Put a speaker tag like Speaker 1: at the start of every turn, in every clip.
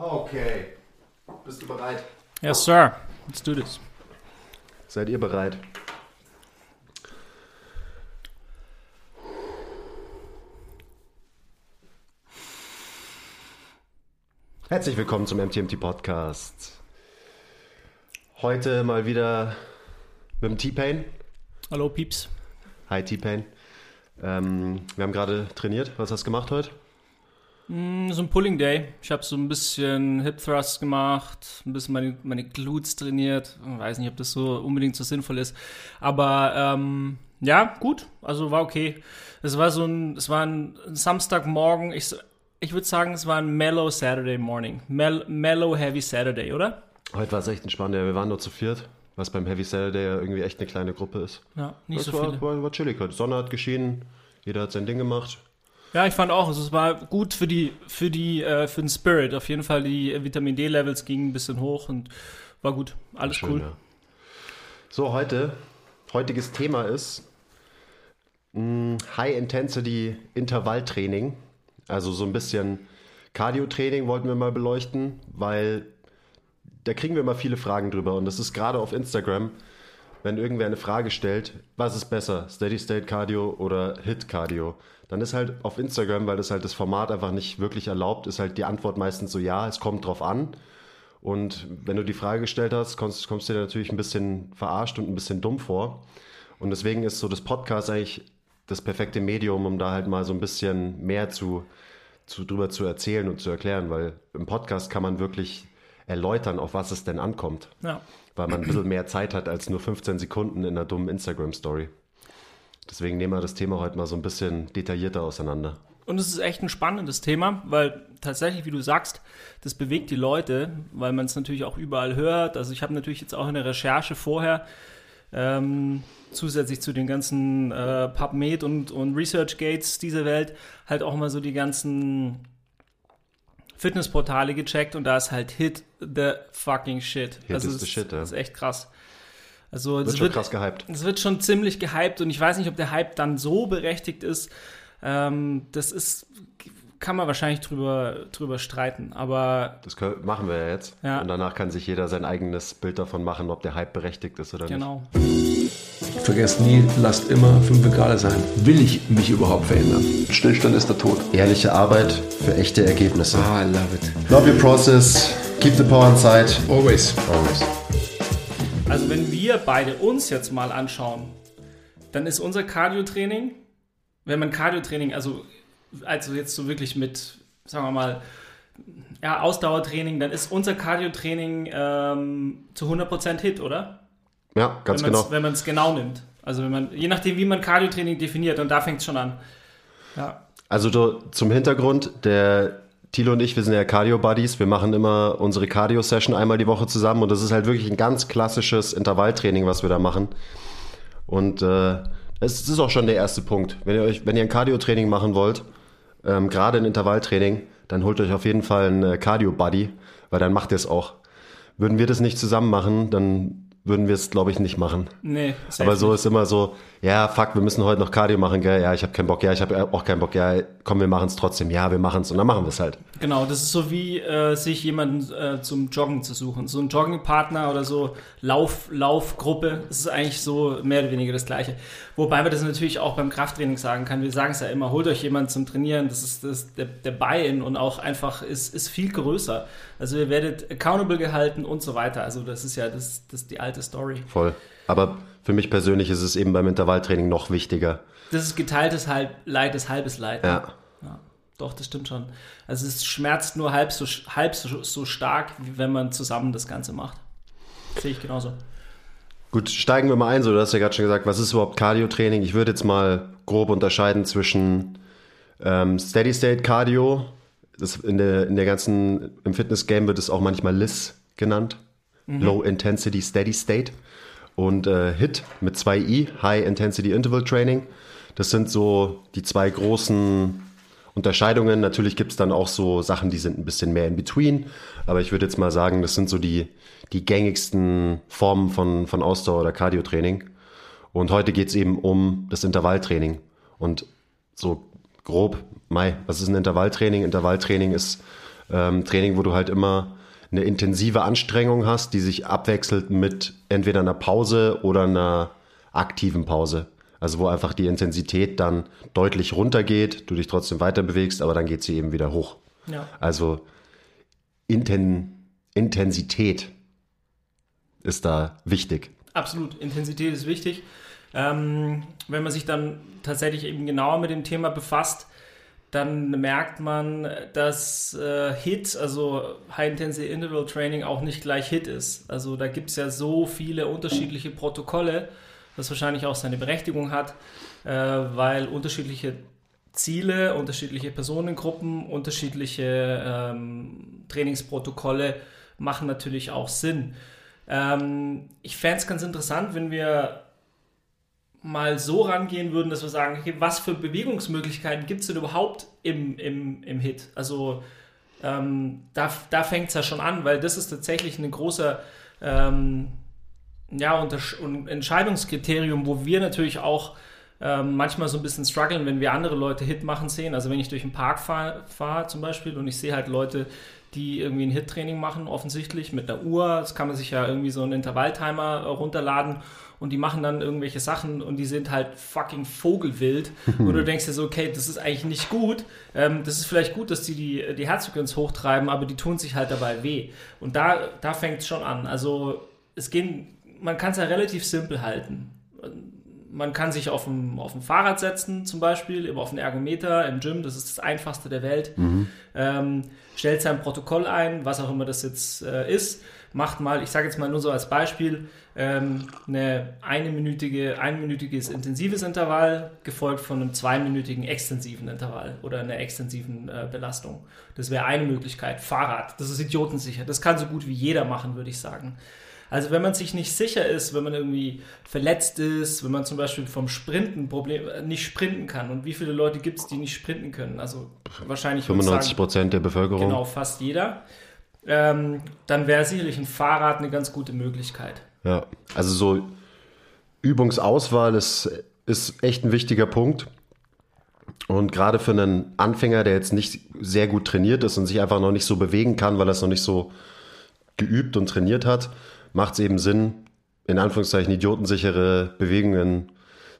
Speaker 1: Okay. Bist du bereit?
Speaker 2: Yes, sir. Let's do this.
Speaker 1: Seid ihr bereit? Herzlich willkommen zum MTMT Podcast. Heute mal wieder mit dem T-Pain.
Speaker 2: Hallo, Pieps.
Speaker 1: Hi T-Pain. Ähm, wir haben gerade trainiert. Was hast du gemacht heute?
Speaker 2: Mm, So ein Pulling Day. Ich habe so ein bisschen Hip Thrust gemacht, ein bisschen meine, meine Glutes trainiert. Ich weiß nicht, ob das so unbedingt so sinnvoll ist. Aber ähm, ja, gut. Also war okay. Es war so ein, es war ein Samstagmorgen. Ich, ich würde sagen, es war ein mellow Saturday Morning. Mel mellow Heavy Saturday, oder?
Speaker 1: Heute war es echt entspannt. Ja, wir waren nur zu viert, was beim Heavy Saturday ja irgendwie echt eine kleine Gruppe ist.
Speaker 2: Ja, nicht
Speaker 1: Das
Speaker 2: so
Speaker 1: war,
Speaker 2: viele.
Speaker 1: war, war chillig heute. Sonne hat geschienen, jeder hat sein Ding gemacht.
Speaker 2: Ja, ich fand auch, also es war gut für die, für die, äh, für den Spirit. Auf jeden Fall die äh, Vitamin D-Levels gingen ein bisschen hoch und war gut. Alles
Speaker 1: Schön,
Speaker 2: cool.
Speaker 1: ja. So, heute, heutiges Thema ist mh, High-Intensity Intervalltraining. Also so ein bisschen Cardio-Training wollten wir mal beleuchten, weil da kriegen wir immer viele Fragen drüber. Und das ist gerade auf Instagram, wenn irgendwer eine Frage stellt, was ist besser, Steady-State Cardio oder Hit Cardio? Dann ist halt auf Instagram, weil das halt das Format einfach nicht wirklich erlaubt, ist halt die Antwort meistens so, ja, es kommt drauf an. Und wenn du die Frage gestellt hast, kommst, kommst du dir natürlich ein bisschen verarscht und ein bisschen dumm vor. Und deswegen ist so das Podcast eigentlich das perfekte Medium, um da halt mal so ein bisschen mehr zu, zu drüber zu erzählen und zu erklären, weil im Podcast kann man wirklich erläutern, auf was es denn ankommt.
Speaker 2: Ja.
Speaker 1: Weil man ein bisschen mehr Zeit hat als nur 15 Sekunden in einer dummen Instagram-Story. Deswegen nehmen wir das Thema heute mal so ein bisschen detaillierter auseinander.
Speaker 2: Und es ist echt ein spannendes Thema, weil tatsächlich, wie du sagst, das bewegt die Leute, weil man es natürlich auch überall hört. Also ich habe natürlich jetzt auch in der Recherche vorher ähm, zusätzlich zu den ganzen äh, PubMed und, und ResearchGates dieser Welt halt auch mal so die ganzen Fitnessportale gecheckt und da ist halt Hit the fucking shit.
Speaker 1: Hit
Speaker 2: also
Speaker 1: is
Speaker 2: das,
Speaker 1: the shit, ja.
Speaker 2: Das ist echt krass. Also
Speaker 1: Wird
Speaker 2: das
Speaker 1: schon
Speaker 2: wird,
Speaker 1: krass gehypt.
Speaker 2: es wird schon ziemlich gehypt und ich weiß nicht, ob der Hype dann so berechtigt ist. Ähm, das ist, kann man wahrscheinlich drüber, drüber streiten. Aber
Speaker 1: Das können, machen wir ja jetzt.
Speaker 2: Ja.
Speaker 1: Und danach kann sich jeder sein eigenes Bild davon machen, ob der Hype berechtigt ist oder
Speaker 2: genau.
Speaker 3: Vergesst nie, lasst immer 5 Grad sein. Will ich mich überhaupt verändern? Stillstand ist der Tod.
Speaker 1: Ehrliche Arbeit für echte Ergebnisse.
Speaker 3: Ah, I love it.
Speaker 1: Love your process. Keep the power inside.
Speaker 3: Always.
Speaker 1: Always.
Speaker 2: Also wenn wir beide uns jetzt mal anschauen, dann ist unser Cardio-Training, wenn man Cardio-Training, also, also jetzt so wirklich mit, sagen wir mal, ja, Ausdauertraining, dann ist unser Cardio-Training ähm, zu 100% Hit, oder?
Speaker 1: Ja, ganz
Speaker 2: wenn
Speaker 1: genau.
Speaker 2: Wenn man es genau nimmt. Also wenn man, je nachdem, wie man Cardio-Training definiert, und da fängt es schon an. Ja.
Speaker 1: Also du, zum Hintergrund, der Thilo und ich, wir sind ja Cardio-Buddies. Wir machen immer unsere Cardio-Session einmal die Woche zusammen und das ist halt wirklich ein ganz klassisches Intervalltraining, was wir da machen. Und äh, es ist auch schon der erste Punkt. Wenn ihr euch, wenn ihr ein Cardio-Training machen wollt, ähm, gerade ein Intervalltraining, dann holt euch auf jeden Fall einen äh, Cardio-Buddy, weil dann macht ihr es auch. Würden wir das nicht zusammen machen, dann würden wir es, glaube ich, nicht machen.
Speaker 2: Nee,
Speaker 1: Aber so
Speaker 2: nicht.
Speaker 1: ist immer so, ja, fuck, wir müssen heute noch Cardio machen, gell? Ja, ich habe keinen Bock, ja, ich habe auch keinen Bock, ja, komm, wir machen es trotzdem, ja, wir machen es und dann machen wir es halt.
Speaker 2: Genau, das ist so wie äh, sich jemanden äh, zum Joggen zu suchen. So ein Joggingpartner oder so Lauf, Laufgruppe, das ist eigentlich so mehr oder weniger das Gleiche. Wobei man das natürlich auch beim Krafttraining sagen kann. Wir sagen es ja immer, holt euch jemanden zum Trainieren, das ist das, der, der Buy-in und auch einfach ist, ist viel größer. Also ihr werdet accountable gehalten und so weiter. Also das ist ja das, das die alte Story.
Speaker 1: Voll. Aber für mich persönlich ist es eben beim Intervalltraining noch wichtiger.
Speaker 2: Das ist geteiltes halb, Leid ist halbes Leid.
Speaker 1: Ja.
Speaker 2: Ja, doch, das stimmt schon. Also es schmerzt nur halb so, halb so, so stark, wie wenn man zusammen das Ganze macht. Sehe ich genauso.
Speaker 1: Gut, steigen wir mal ein. So, du hast ja gerade schon gesagt, was ist überhaupt Cardio-Training? Ich würde jetzt mal grob unterscheiden zwischen ähm, Steady-State-Cardio. Das in der, in der ganzen, im Fitness-Game wird es auch manchmal LIS genannt. Low Intensity Steady State. Und äh, HIT mit zwei I, High Intensity Interval Training. Das sind so die zwei großen Unterscheidungen. Natürlich gibt es dann auch so Sachen, die sind ein bisschen mehr in between. Aber ich würde jetzt mal sagen, das sind so die, die gängigsten Formen von, von Ausdauer- oder Cardio-Training. Und heute geht es eben um das Intervalltraining. Und so grob, Mai, was ist ein Intervalltraining? Intervalltraining ist ähm, Training, wo du halt immer eine intensive Anstrengung hast, die sich abwechselt mit entweder einer Pause oder einer aktiven Pause. Also wo einfach die Intensität dann deutlich runtergeht, du dich trotzdem weiter bewegst, aber dann geht sie eben wieder hoch.
Speaker 2: Ja.
Speaker 1: Also Inten Intensität ist da wichtig.
Speaker 2: Absolut, Intensität ist wichtig. Ähm, wenn man sich dann tatsächlich eben genauer mit dem Thema befasst, dann merkt man, dass äh, HIT, also High Intensity Interval Training, auch nicht gleich HIT ist. Also da gibt es ja so viele unterschiedliche Protokolle, was wahrscheinlich auch seine Berechtigung hat, äh, weil unterschiedliche Ziele, unterschiedliche Personengruppen, unterschiedliche ähm, Trainingsprotokolle machen natürlich auch Sinn. Ähm, ich fände es ganz interessant, wenn wir mal so rangehen würden, dass wir sagen, okay, was für Bewegungsmöglichkeiten gibt es denn überhaupt im, im, im Hit? Also ähm, da, da fängt es ja schon an, weil das ist tatsächlich ein großer ähm, ja, Entscheidungskriterium, wo wir natürlich auch ähm, manchmal so ein bisschen strugglen, wenn wir andere Leute Hit machen sehen. Also wenn ich durch den Park fahre fahr zum Beispiel und ich sehe halt Leute, die irgendwie ein Hit-Training machen, offensichtlich mit einer Uhr. Das kann man sich ja irgendwie so einen Intervalltimer runterladen und die machen dann irgendwelche Sachen und die sind halt fucking vogelwild. und du denkst dir so, okay, das ist eigentlich nicht gut. Ähm, das ist vielleicht gut, dass die die, die Herzfrequenz hochtreiben, aber die tun sich halt dabei weh. Und da, da fängt es schon an. Also es gehen, man kann es ja relativ simpel halten. Man kann sich auf ein, auf ein Fahrrad setzen, zum Beispiel, immer auf einen Ergometer im Gym, das ist das einfachste der Welt. Mhm. Ähm, stellt sein Protokoll ein, was auch immer das jetzt äh, ist macht mal, ich sage jetzt mal nur so als Beispiel, ähm, eine einminütige, einminütiges intensives Intervall, gefolgt von einem zweiminütigen extensiven Intervall oder einer extensiven äh, Belastung. Das wäre eine Möglichkeit. Fahrrad, das ist idiotensicher. Das kann so gut wie jeder machen, würde ich sagen. Also wenn man sich nicht sicher ist, wenn man irgendwie verletzt ist, wenn man zum Beispiel vom Sprinten Problem, äh, nicht sprinten kann. Und wie viele Leute gibt es, die nicht sprinten können? Also wahrscheinlich
Speaker 1: 95 Prozent der Bevölkerung.
Speaker 2: Genau, fast jeder ähm, dann wäre sicherlich ein Fahrrad eine ganz gute Möglichkeit.
Speaker 1: Ja, also so Übungsauswahl ist, ist echt ein wichtiger Punkt. Und gerade für einen Anfänger, der jetzt nicht sehr gut trainiert ist und sich einfach noch nicht so bewegen kann, weil er es noch nicht so geübt und trainiert hat, macht es eben Sinn, in Anführungszeichen idiotensichere Bewegungen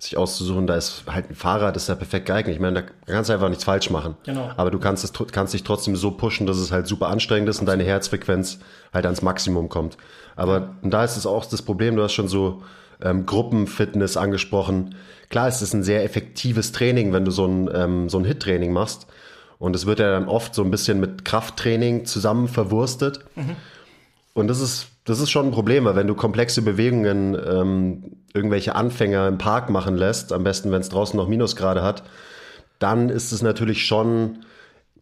Speaker 1: sich auszusuchen, da ist halt ein Fahrrad, ist ja perfekt geeignet. Ich meine, da kannst du einfach nichts falsch machen.
Speaker 2: Genau.
Speaker 1: Aber du kannst, es, kannst dich trotzdem so pushen, dass es halt super anstrengend ist und deine Herzfrequenz halt ans Maximum kommt. Aber da ist es auch das Problem, du hast schon so ähm, Gruppenfitness angesprochen. Klar, es ist ein sehr effektives Training, wenn du so ein, ähm, so ein Hit-Training machst. Und es wird ja dann oft so ein bisschen mit Krafttraining zusammen verwurstet. Mhm. Und das ist das ist schon ein Problem, weil wenn du komplexe Bewegungen ähm, irgendwelche Anfänger im Park machen lässt, am besten, wenn es draußen noch Minusgrade hat, dann ist es natürlich schon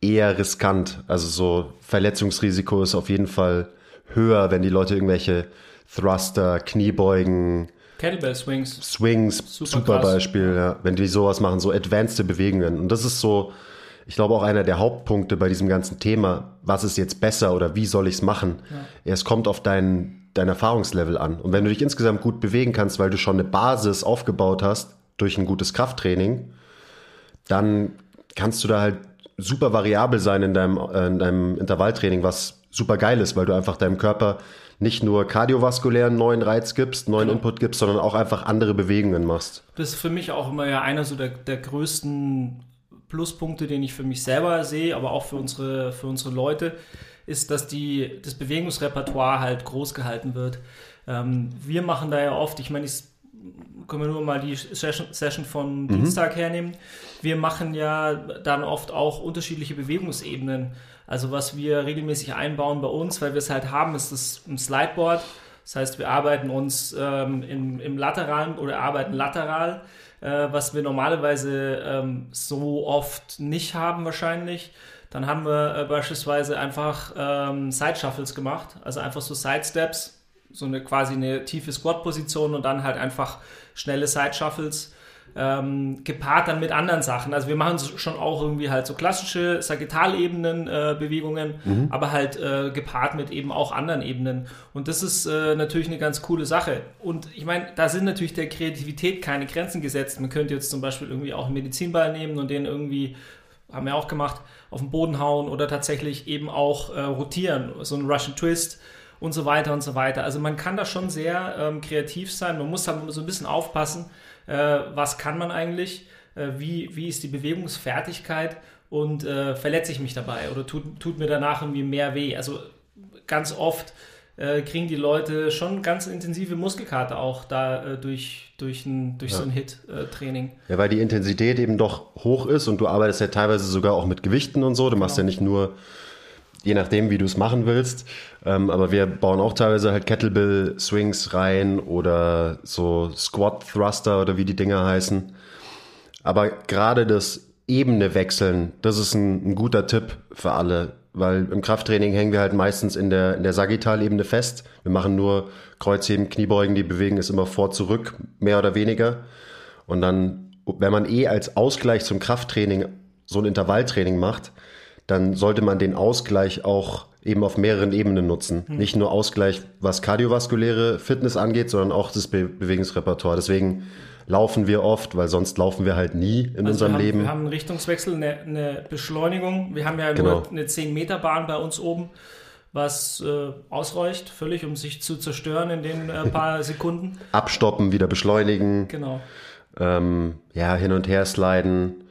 Speaker 1: eher riskant. Also so Verletzungsrisiko ist auf jeden Fall höher, wenn die Leute irgendwelche Thruster, Kniebeugen,
Speaker 2: Kettlebell Swings.
Speaker 1: Swings, super, super Beispiel, ja. Wenn die sowas machen, so advanced Bewegungen. Und das ist so, ich glaube auch einer der Hauptpunkte bei diesem ganzen Thema, was ist jetzt besser oder wie soll ich es machen? Ja. Es kommt auf dein, dein Erfahrungslevel an. Und wenn du dich insgesamt gut bewegen kannst, weil du schon eine Basis aufgebaut hast durch ein gutes Krafttraining, dann kannst du da halt super variabel sein in deinem, äh, in deinem Intervalltraining, was super geil ist, weil du einfach deinem Körper nicht nur kardiovaskulären neuen Reiz gibst, neuen genau. Input gibst, sondern auch einfach andere Bewegungen machst.
Speaker 2: Das ist für mich auch immer ja einer so der, der größten Pluspunkte, den ich für mich selber sehe, aber auch für unsere, für unsere Leute, ist, dass die, das Bewegungsrepertoire halt groß gehalten wird. Ähm, wir machen da ja oft, ich meine, ich können wir nur mal die Session, von mhm. Dienstag hernehmen. Wir machen ja dann oft auch unterschiedliche Bewegungsebenen. Also was wir regelmäßig einbauen bei uns, weil wir es halt haben, ist das ein Slideboard. Das heißt, wir arbeiten uns ähm, im, im lateralen oder arbeiten lateral äh, was wir normalerweise ähm, so oft nicht haben wahrscheinlich. Dann haben wir äh, beispielsweise einfach ähm, Side Shuffles gemacht, also einfach so Side Steps, so eine quasi eine tiefe Squat-Position und dann halt einfach schnelle Side Shuffles ähm, gepaart dann mit anderen Sachen. Also wir machen schon auch irgendwie halt so klassische Sagittalebenen-Bewegungen, äh, mhm. aber halt äh, gepaart mit eben auch anderen Ebenen. Und das ist äh, natürlich eine ganz coole Sache. Und ich meine, da sind natürlich der Kreativität keine Grenzen gesetzt. Man könnte jetzt zum Beispiel irgendwie auch einen Medizinball nehmen und den irgendwie haben wir auch gemacht, auf den Boden hauen oder tatsächlich eben auch äh, rotieren, so ein Russian Twist und so weiter und so weiter. Also man kann da schon sehr ähm, kreativ sein. Man muss da so ein bisschen aufpassen, was kann man eigentlich, äh, wie, wie ist die Bewegungsfertigkeit und äh, verletze ich mich dabei oder tut, tut mir danach irgendwie mehr weh. Also ganz oft äh, kriegen die Leute schon ganz intensive Muskelkater auch da äh, durch, durch, ein, durch ja. so ein Hit-Training.
Speaker 1: ja, weil die Intensität eben doch hoch ist und du arbeitest ja teilweise sogar auch mit Gewichten und so. Du genau. machst ja nicht nur je nachdem, wie du es machen willst. Ähm, aber wir bauen auch teilweise halt Kettlebell-Swings rein oder so Squat-Thruster oder wie die Dinger heißen. Aber gerade das Ebene wechseln, das ist ein, ein, guter Tipp für alle, weil im Krafttraining hängen wir halt meistens in der, in der Sagittalebene fest. Wir machen nur Kreuzheben, Kniebeugen, die bewegen ist immer vor, zurück, mehr oder weniger. Und dann, wenn man eh als Ausgleich zum Krafttraining so ein Intervalltraining macht, dann sollte man den Ausgleich auch eben auf mehreren Ebenen nutzen. Hm. Nicht nur Ausgleich, was kardiovaskuläre Fitness angeht, sondern auch das Be Bewegungsrepertoire. Deswegen laufen wir oft, weil sonst laufen wir halt nie in also unserem
Speaker 2: wir haben,
Speaker 1: Leben.
Speaker 2: Wir haben einen Richtungswechsel, eine, eine Beschleunigung. Wir haben ja genau. nur eine 10-Meter-Bahn bei uns oben, was äh, ausreicht, völlig, um sich zu zerstören in den äh, paar Sekunden.
Speaker 1: Abstoppen, wieder beschleunigen.
Speaker 2: Genau.
Speaker 1: Ähm, ja, hin und her sliden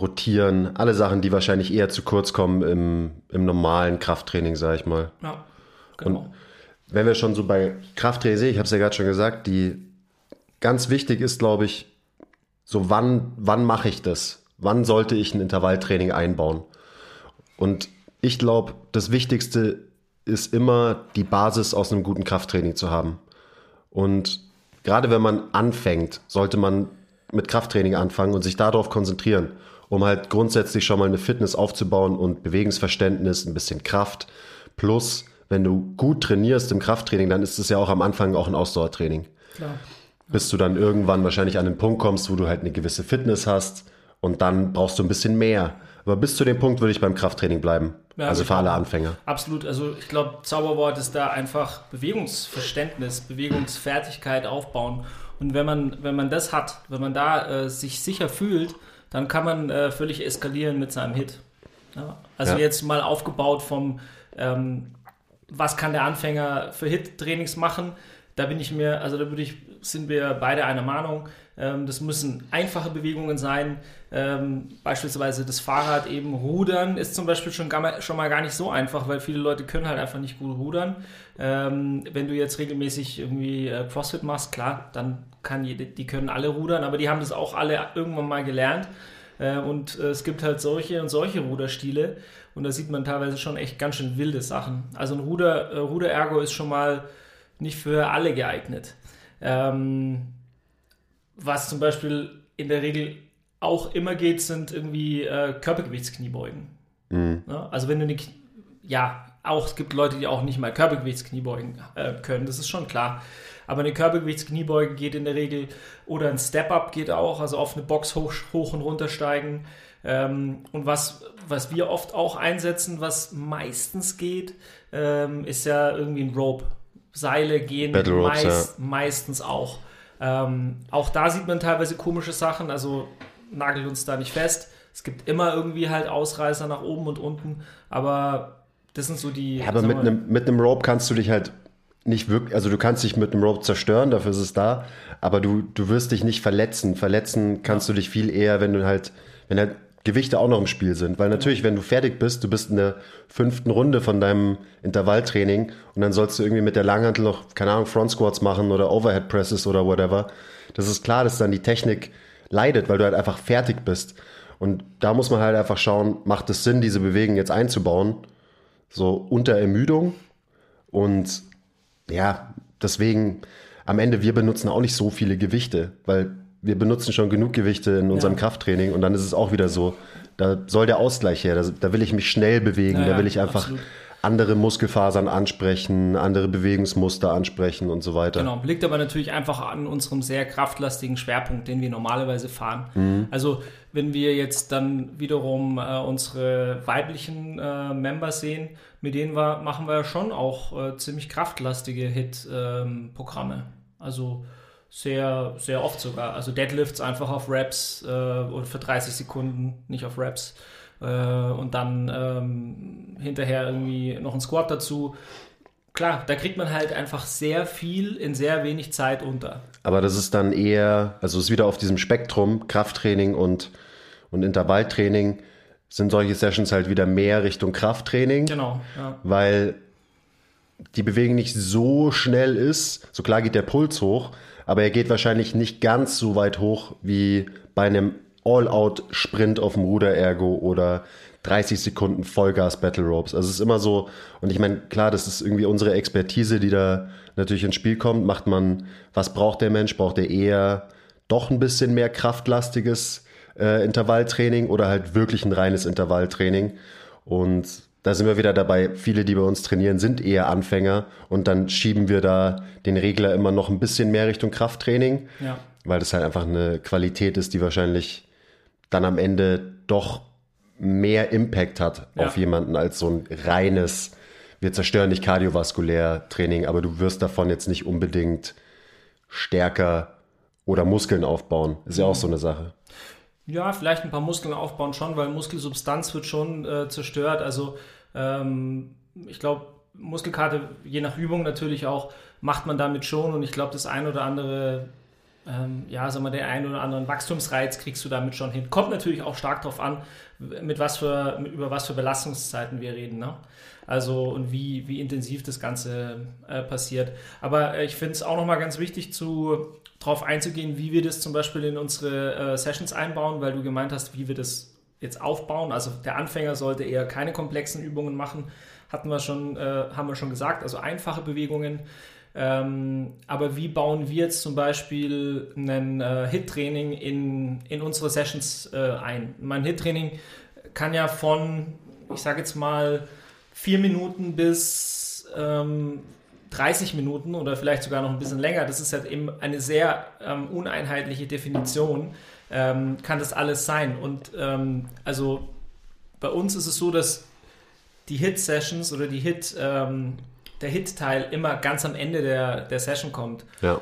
Speaker 1: rotieren, alle Sachen, die wahrscheinlich eher zu kurz kommen im, im normalen Krafttraining, sage ich mal.
Speaker 2: Ja, genau.
Speaker 1: Und wenn wir schon so bei Krafttraining sehen, ich habe es ja gerade schon gesagt, die ganz wichtig ist, glaube ich, so wann, wann mache ich das? Wann sollte ich ein Intervalltraining einbauen? Und ich glaube, das Wichtigste ist immer die Basis aus einem guten Krafttraining zu haben. Und gerade wenn man anfängt, sollte man mit Krafttraining anfangen und sich darauf konzentrieren um halt grundsätzlich schon mal eine Fitness aufzubauen und Bewegungsverständnis, ein bisschen Kraft. Plus, wenn du gut trainierst im Krafttraining, dann ist es ja auch am Anfang auch ein Ausdauertraining. Klar. Bis du dann irgendwann wahrscheinlich an den Punkt kommst, wo du halt eine gewisse Fitness hast und dann brauchst du ein bisschen mehr. Aber bis zu dem Punkt würde ich beim Krafttraining bleiben. Ja, also für alle Anfänger.
Speaker 2: Absolut. Also ich glaube, Zauberwort ist da einfach Bewegungsverständnis, Bewegungsfertigkeit aufbauen. Und wenn man, wenn man das hat, wenn man da äh, sich sicher fühlt, dann kann man äh, völlig eskalieren mit seinem Hit. Ja? Also ja. jetzt mal aufgebaut vom, ähm, was kann der Anfänger für Hit-Trainings machen? Da bin ich mir, also da würde ich, sind wir beide einer Meinung. Ähm, das müssen einfache Bewegungen sein. Ähm, beispielsweise das Fahrrad eben rudern ist zum Beispiel schon, schon mal gar nicht so einfach, weil viele Leute können halt einfach nicht gut rudern. Ähm, wenn du jetzt regelmäßig irgendwie äh, CrossFit machst, klar, dann kann jede, die können alle rudern, aber die haben das auch alle irgendwann mal gelernt. Äh, und äh, es gibt halt solche und solche Ruderstile. Und da sieht man teilweise schon echt ganz schön wilde Sachen. Also ein Ruder, Ruderergo ist schon mal nicht für alle geeignet. Ähm, was zum Beispiel in der Regel auch immer geht, sind irgendwie äh, Körpergewichtskniebeugen. Mhm. Ja, also wenn du eine, ja, auch es gibt Leute, die auch nicht mal Körpergewichtskniebeugen äh, können, das ist schon klar. Aber eine Körpergewichtskniebeuge geht in der Regel oder ein Step-Up geht auch, also auf eine Box hoch, hoch und runter steigen. Ähm, und was, was wir oft auch einsetzen, was meistens geht, ähm, ist ja irgendwie ein Rope. Seile gehen
Speaker 1: Ropes, meist,
Speaker 2: ja. meistens auch. Ähm, auch da sieht man teilweise komische Sachen, also nagelt uns da nicht fest. Es gibt immer irgendwie halt Ausreißer nach oben und unten, aber das sind so die.
Speaker 1: Ja, aber mit einem, mit einem Rope kannst du dich halt nicht wirklich, also du kannst dich mit einem Rope zerstören, dafür ist es da, aber du, du wirst dich nicht verletzen. Verletzen kannst du dich viel eher, wenn du halt, wenn halt Gewichte auch noch im Spiel sind. Weil natürlich, wenn du fertig bist, du bist in der fünften Runde von deinem Intervalltraining und dann sollst du irgendwie mit der Langhantel noch, keine Ahnung, Front Squats machen oder Overhead Presses oder whatever. Das ist klar, dass dann die Technik leidet, weil du halt einfach fertig bist. Und da muss man halt einfach schauen, macht es Sinn, diese Bewegung jetzt einzubauen? So unter Ermüdung. Und ja, deswegen am Ende, wir benutzen auch nicht so viele Gewichte, weil wir benutzen schon genug Gewichte in unserem ja. Krafttraining und dann ist es auch wieder so, da soll der Ausgleich her, da, da will ich mich schnell bewegen, ja, da will ich einfach absolut. andere Muskelfasern ansprechen, andere Bewegungsmuster ansprechen und so weiter.
Speaker 2: Genau, liegt aber natürlich einfach an unserem sehr kraftlastigen Schwerpunkt, den wir normalerweise fahren. Mhm. Also wenn wir jetzt dann wiederum äh, unsere weiblichen äh, Member sehen, mit denen wir, machen wir schon auch äh, ziemlich kraftlastige Hit-Programme. Ähm, also sehr, sehr oft sogar. Also Deadlifts einfach auf Raps äh, oder für 30 Sekunden, nicht auf Raps. äh, und dann ähm, hinterher irgendwie noch ein Squat dazu. Klar, da kriegt man halt einfach sehr viel in sehr wenig Zeit unter.
Speaker 1: Aber das ist dann eher, also es ist wieder auf diesem Spektrum, Krafttraining und, und Intervalltraining, sind solche Sessions halt wieder mehr Richtung Krafttraining.
Speaker 2: Genau, ja.
Speaker 1: Weil die Bewegung nicht so schnell ist. So klar geht der Puls hoch, aber er geht wahrscheinlich nicht ganz so weit hoch wie bei einem All-Out-Sprint auf dem Ruder-Ergo oder 30 Sekunden Vollgas Battle Ropes. Also es ist immer so, und ich meine, klar, das ist irgendwie unsere Expertise, die da natürlich ins Spiel kommt. Macht man, was braucht der Mensch? Braucht er eher doch ein bisschen mehr kraftlastiges äh, Intervalltraining oder halt wirklich ein reines Intervalltraining? Und da sind wir wieder dabei, viele, die bei uns trainieren, sind eher Anfänger und dann schieben wir da den Regler immer noch ein bisschen mehr Richtung Krafttraining,
Speaker 2: Ja.
Speaker 1: weil das halt einfach eine Qualität ist, die wahrscheinlich dann am Ende doch mehr Impact hat
Speaker 2: Ja.
Speaker 1: auf jemanden als so ein reines, wir zerstören nicht kardiovaskulär Training, aber du wirst davon jetzt nicht unbedingt stärker oder Muskeln aufbauen. Ist ja auch so eine Sache.
Speaker 2: Ja, vielleicht ein paar Muskeln aufbauen schon, weil Muskelsubstanz wird schon äh, zerstört. Also ähm, ich glaube, Muskelkarte, je nach Übung natürlich auch, macht man damit schon. Und ich glaube, das ein oder andere, ähm, ja, sag mal, den einen oder anderen Wachstumsreiz kriegst du damit schon hin. Kommt natürlich auch stark darauf an, mit was für, mit, über was für Belastungszeiten wir reden. Ne? Also und wie, wie intensiv das Ganze äh, passiert. Aber äh, ich finde es auch nochmal ganz wichtig, zu, darauf einzugehen, wie wir das zum Beispiel in unsere äh, Sessions einbauen, weil du gemeint hast, wie wir das jetzt aufbauen. Also der Anfänger sollte eher keine komplexen Übungen machen, hatten wir schon, äh, haben wir schon gesagt, also einfache Bewegungen. Ähm, aber wie bauen wir jetzt zum Beispiel ein äh, HIT-Training in, in unsere Sessions äh, ein? Mein HIT-Training kann ja von, ich sage jetzt mal, vier Minuten bis ähm, 30 Minuten oder vielleicht sogar noch ein bisschen länger, das ist halt eben eine sehr ähm, uneinheitliche Definition, ähm, kann das alles sein. Und ähm, also bei uns ist es so, dass die Hit-Sessions oder die Hit, ähm, der Hit-Teil immer ganz am Ende der, der Session kommt.
Speaker 1: Ja.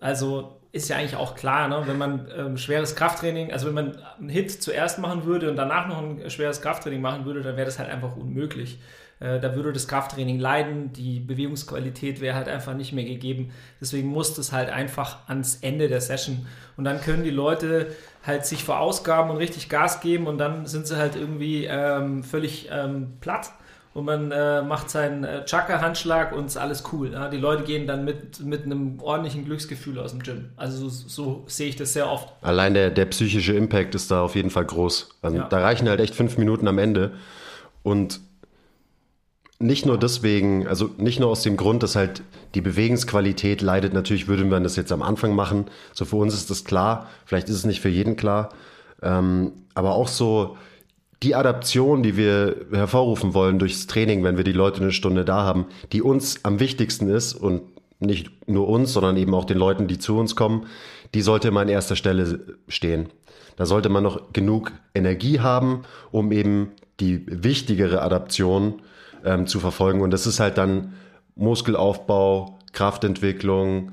Speaker 2: Also ist ja eigentlich auch klar, ne? wenn man ähm, schweres Krafttraining, also wenn man einen Hit zuerst machen würde und danach noch ein schweres Krafttraining machen würde, dann wäre das halt einfach unmöglich. Äh, da würde das Krafttraining leiden, die Bewegungsqualität wäre halt einfach nicht mehr gegeben. Deswegen muss das halt einfach ans Ende der Session. Und dann können die Leute halt sich verausgaben und richtig Gas geben und dann sind sie halt irgendwie ähm, völlig ähm, platt und man äh, macht seinen äh, Chakra-Handschlag und ist alles cool. Ja? Die Leute gehen dann mit, mit einem ordentlichen Glücksgefühl aus dem Gym. Also so, so sehe ich das sehr oft.
Speaker 1: Allein der, der psychische Impact ist da auf jeden Fall groß. Also
Speaker 2: Ja.
Speaker 1: Da reichen halt echt fünf Minuten am Ende. Und nicht nur deswegen, also nicht nur aus dem Grund, dass halt die Bewegungsqualität leidet. Natürlich würde man das jetzt am Anfang machen. So für uns ist das klar. Vielleicht ist es nicht für jeden klar. Ähm, aber auch so die Adaption, die wir hervorrufen wollen durchs Training, wenn wir die Leute eine Stunde da haben, die uns am wichtigsten ist und nicht nur uns, sondern eben auch den Leuten, die zu uns kommen, die sollte immer an erster Stelle stehen. Da sollte man noch genug Energie haben, um eben die wichtigere Adaption ähm, zu verfolgen. Und das ist halt dann Muskelaufbau, Kraftentwicklung,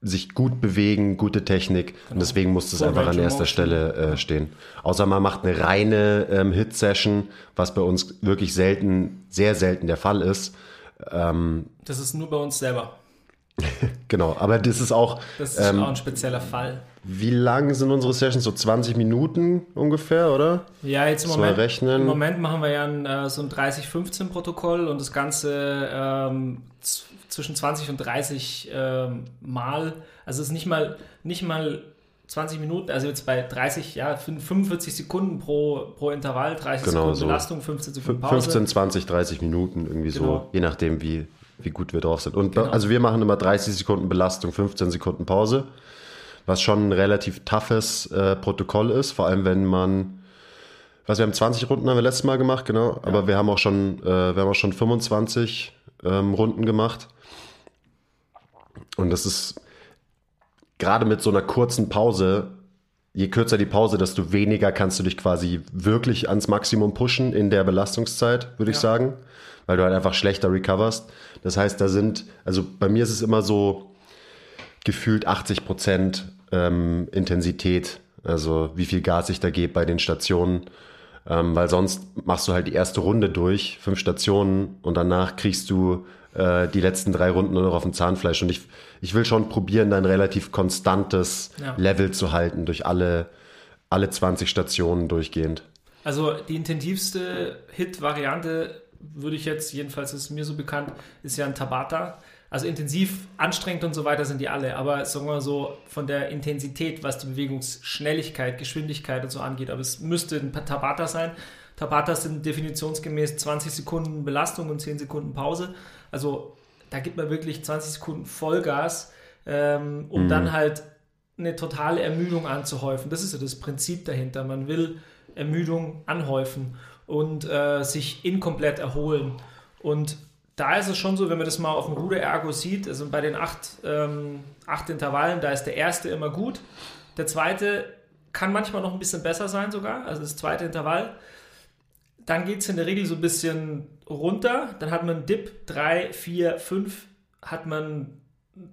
Speaker 1: sich gut bewegen, gute Technik. Und deswegen muss das
Speaker 2: Full
Speaker 1: einfach an erster. Stelle äh, stehen. Außer man macht eine reine ähm, Hit-Session, was bei uns wirklich selten, sehr selten der Fall ist.
Speaker 2: Das ist nur bei uns selber.
Speaker 1: Genau, aber das ist auch,
Speaker 2: Das ist
Speaker 1: ähm,
Speaker 2: auch ein spezieller Fall.
Speaker 1: Wie lang sind unsere Sessions? So 20 Minuten ungefähr, oder?
Speaker 2: Ja, jetzt im
Speaker 1: Soll
Speaker 2: Moment,
Speaker 1: rechnen.
Speaker 2: im Moment machen wir ja ein, äh, so ein 30-15-Protokoll und das Ganze ähm, zwischen 20 und 30 ähm, Mal. Also es ist nicht mal, nicht mal 20 Minuten, also jetzt bei 30, ja, 45 Sekunden pro, pro Intervall, 30
Speaker 1: Genau,
Speaker 2: Sekunden
Speaker 1: so.
Speaker 2: Belastung, 15 Sekunden Pause.
Speaker 1: 15, 20, 30 Minuten irgendwie so,
Speaker 2: Genau.
Speaker 1: je nachdem, wie, wie gut wir drauf sind. Und
Speaker 2: Genau.
Speaker 1: also wir machen immer 30 Sekunden Belastung, 15 Sekunden Pause, was schon ein relativ toughes äh, Protokoll ist, vor allem wenn man, was wir haben 20 Runden haben wir letztes Mal gemacht, genau, aber wir haben auch schon, äh, wir haben auch schon 25 ähm, Runden gemacht. Und das ist gerade mit so einer kurzen Pause, je kürzer die Pause, desto weniger kannst du dich quasi wirklich ans Maximum pushen in der Belastungszeit, würde ich
Speaker 2: Ja.
Speaker 1: sagen, weil du halt einfach schlechter recoverst. Das heißt, da sind, also bei mir ist es immer so gefühlt 80 Prozent ähm, Intensität, also wie viel Gas ich da gebe bei den Stationen. Ähm, weil sonst machst du halt die erste Runde durch, fünf Stationen und danach kriegst du äh, die letzten drei Runden nur noch auf dem Zahnfleisch. Und ich, ich will schon probieren, dann relativ konstantes
Speaker 2: Ja.
Speaker 1: Level zu halten durch alle, alle 20 Stationen durchgehend.
Speaker 2: Also die intensivste Hit-Variante würde ich jetzt, jedenfalls ist mir so bekannt, ist ja ein Tabata. Also intensiv, anstrengend und so weiter sind die alle, aber sagen wir mal so von der Intensität, was die Bewegungsschnelligkeit, Geschwindigkeit und so angeht, aber es müsste ein Tabata sein. Tabatas sind definitionsgemäß 20 Sekunden Belastung und 10 Sekunden Pause. Also da gibt man wirklich 20 Sekunden Vollgas, ähm, um dann halt eine totale Ermüdung anzuhäufen. Das ist ja das Prinzip dahinter. Man will Ermüdung anhäufen und äh, sich inkomplett erholen. Und da ist es schon so, wenn man das mal auf dem Ruder-Ergo sieht, also bei den acht, ähm, acht Intervallen, da ist der erste immer gut. Der zweite kann manchmal noch ein bisschen besser sein sogar, also das zweite Intervall. Dann geht es in der Regel so ein bisschen runter. Dann hat man einen Dip, 3, 4, 5 hat man,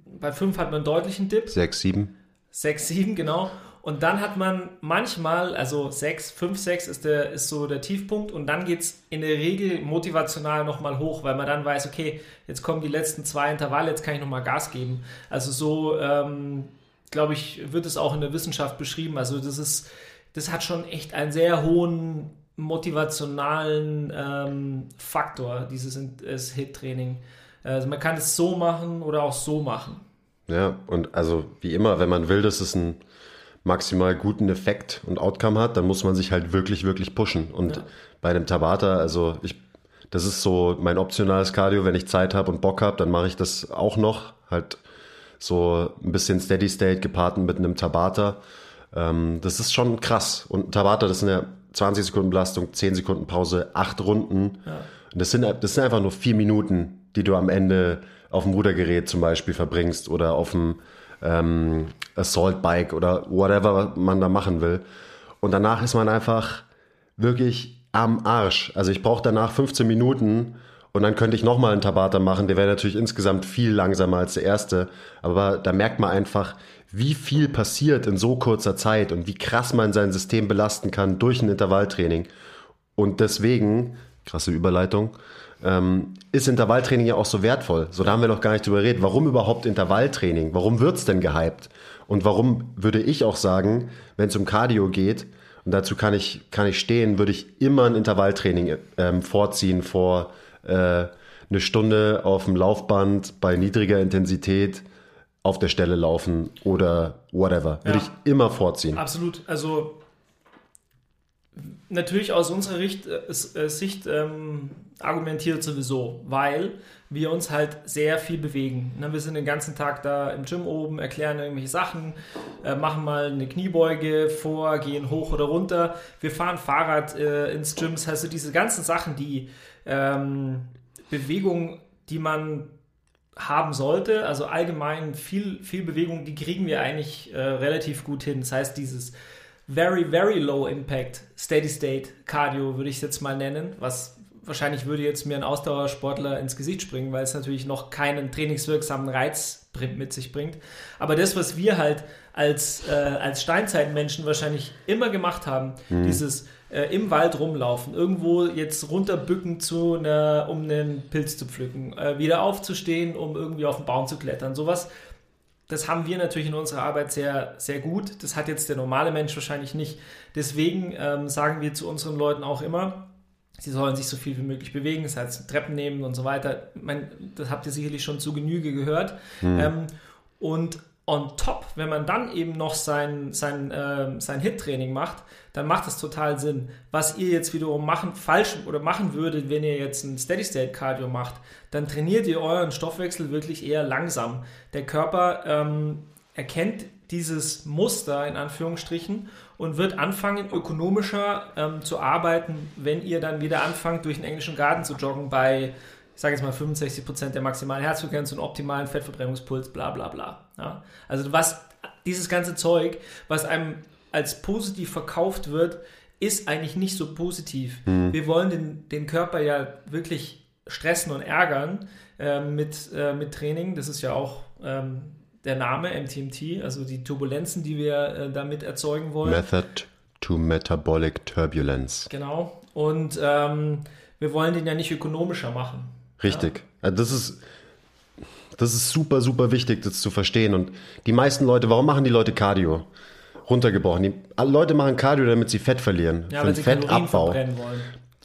Speaker 2: bei 5 hat man einen deutlichen Dip.
Speaker 1: Sechs, sieben.
Speaker 2: 6, 7, genau. Und dann hat man manchmal, also 6, 5, 6 ist, der, ist so der Tiefpunkt und dann geht es in der Regel motivational nochmal hoch, weil man dann weiß, okay, jetzt kommen die letzten zwei Intervalle, jetzt kann ich nochmal Gas geben. Also so, ähm, glaube ich, wird es auch in der Wissenschaft beschrieben. Also das ist, das hat schon echt einen sehr hohen motivationalen ähm, Faktor, dieses das Hit-Training. Also man kann es so machen oder auch so machen.
Speaker 1: Ja, und also wie immer, wenn man will, dass es einen maximal guten Effekt und Outcome hat, dann muss man sich halt wirklich, wirklich pushen. Und
Speaker 2: Ja.
Speaker 1: bei dem Tabata, also ich, das ist so mein optionales Cardio, wenn ich Zeit habe und Bock habe, dann mache ich das auch noch. Halt so ein bisschen Steady State gepaart mit einem Tabata. Ähm, das ist schon krass. Und ein Tabata, das sind ja 20 Sekunden Belastung, 10 Sekunden Pause, 8 Runden. Und das sind, das sind einfach nur vier Minuten, die du am Ende auf dem Rudergerät zum Beispiel verbringst oder auf dem ähm, Assault Bike oder whatever man da machen will. Und danach ist man einfach wirklich am Arsch. Also ich brauche danach 15 Minuten und dann könnte ich nochmal einen Tabata machen. Der wäre natürlich insgesamt viel langsamer als der erste. Aber da merkt man einfach, wie viel passiert in so kurzer Zeit und wie krass man sein System belasten kann durch ein Intervalltraining. Und deswegen, krasse Überleitung, ähm, ist Intervalltraining ja auch so wertvoll. So, da haben wir noch gar nicht drüber geredet. Warum überhaupt Intervalltraining? Warum wird's denn gehypt? Und warum würde ich auch sagen, wenn es um Cardio geht, und dazu kann ich, kann ich stehen, würde ich immer ein Intervalltraining ähm, vorziehen vor äh, eine Stunde auf dem Laufband bei niedriger Intensität auf der Stelle laufen oder whatever. Würde
Speaker 2: Ja.
Speaker 1: ich immer vorziehen.
Speaker 2: Absolut. Also natürlich aus unserer Richt, äh, äh, Sicht ähm, argumentiert sowieso, weil wir uns halt sehr viel bewegen. Ne, wir sind den ganzen Tag da im Gym oben, erklären irgendwelche Sachen, äh, machen mal eine Kniebeuge vor, gehen hoch oder runter. Wir fahren Fahrrad ins Gym. Das heißt, diese ganzen Sachen, die ähm, Bewegung, die man haben sollte, also allgemein viel, viel Bewegung, die kriegen wir eigentlich relativ gut hin. Das heißt, dieses very, very low impact Steady State Cardio würde ich es jetzt mal nennen, was wahrscheinlich würde jetzt mir ein Ausdauersportler ins Gesicht springen, weil es natürlich noch keinen trainingswirksamen Reiz mit sich bringt. Aber das, was wir halt als, äh, als Steinzeitmenschen wahrscheinlich immer gemacht haben, dieses äh, im Wald rumlaufen, irgendwo jetzt runterbücken zu einer, um einen Pilz zu pflücken, äh, wieder aufzustehen, um irgendwie auf den Baum zu klettern, sowas. Das haben wir natürlich in unserer Arbeit sehr, sehr gut. Das hat jetzt der normale Mensch wahrscheinlich nicht. Deswegen ähm, sagen wir zu unseren Leuten auch immer, sie sollen sich so viel wie möglich bewegen, das heißt Treppen nehmen und so weiter. Meine, das habt ihr sicherlich schon zu Genüge gehört. Ähm, und on top, wenn man dann eben noch sein, sein, ähm, sein Hit-Training macht, dann macht das total Sinn. Was ihr jetzt wiederum machen, falsch oder machen würdet, wenn ihr jetzt ein Steady-State-Cardio macht, dann trainiert ihr euren Stoffwechsel wirklich eher langsam. Der Körper ähm, erkennt dieses Muster in Anführungsstrichen und wird anfangen, ökonomischer ähm, zu arbeiten, wenn ihr dann wieder anfangt, durch den englischen Garten zu joggen bei, ich sage jetzt mal 65% der maximalen Herzfrequenz und optimalen Fettverbrennungspuls, bla bla bla. Ja? Also was dieses ganze Zeug, was einem als positiv verkauft wird, ist eigentlich nicht so positiv. Wir wollen den, den Körper ja wirklich stressen und ärgern ähm, mit, äh, mit Training. Das ist ja auch ähm, der Name MTMT, also die Turbulenzen, die wir äh, damit erzeugen wollen.
Speaker 1: Method to Metabolic Turbulence.
Speaker 2: Genau. Und ähm, wir wollen den ja nicht ökonomischer machen.
Speaker 1: Richtig. Ja. Das ist das ist super, super wichtig, das zu verstehen. Und die meisten Leute, warum machen die Leute Cardio? Runtergebrochen. Die Leute machen Cardio, damit sie Fett verlieren.
Speaker 2: Ja, für den Fettabbau.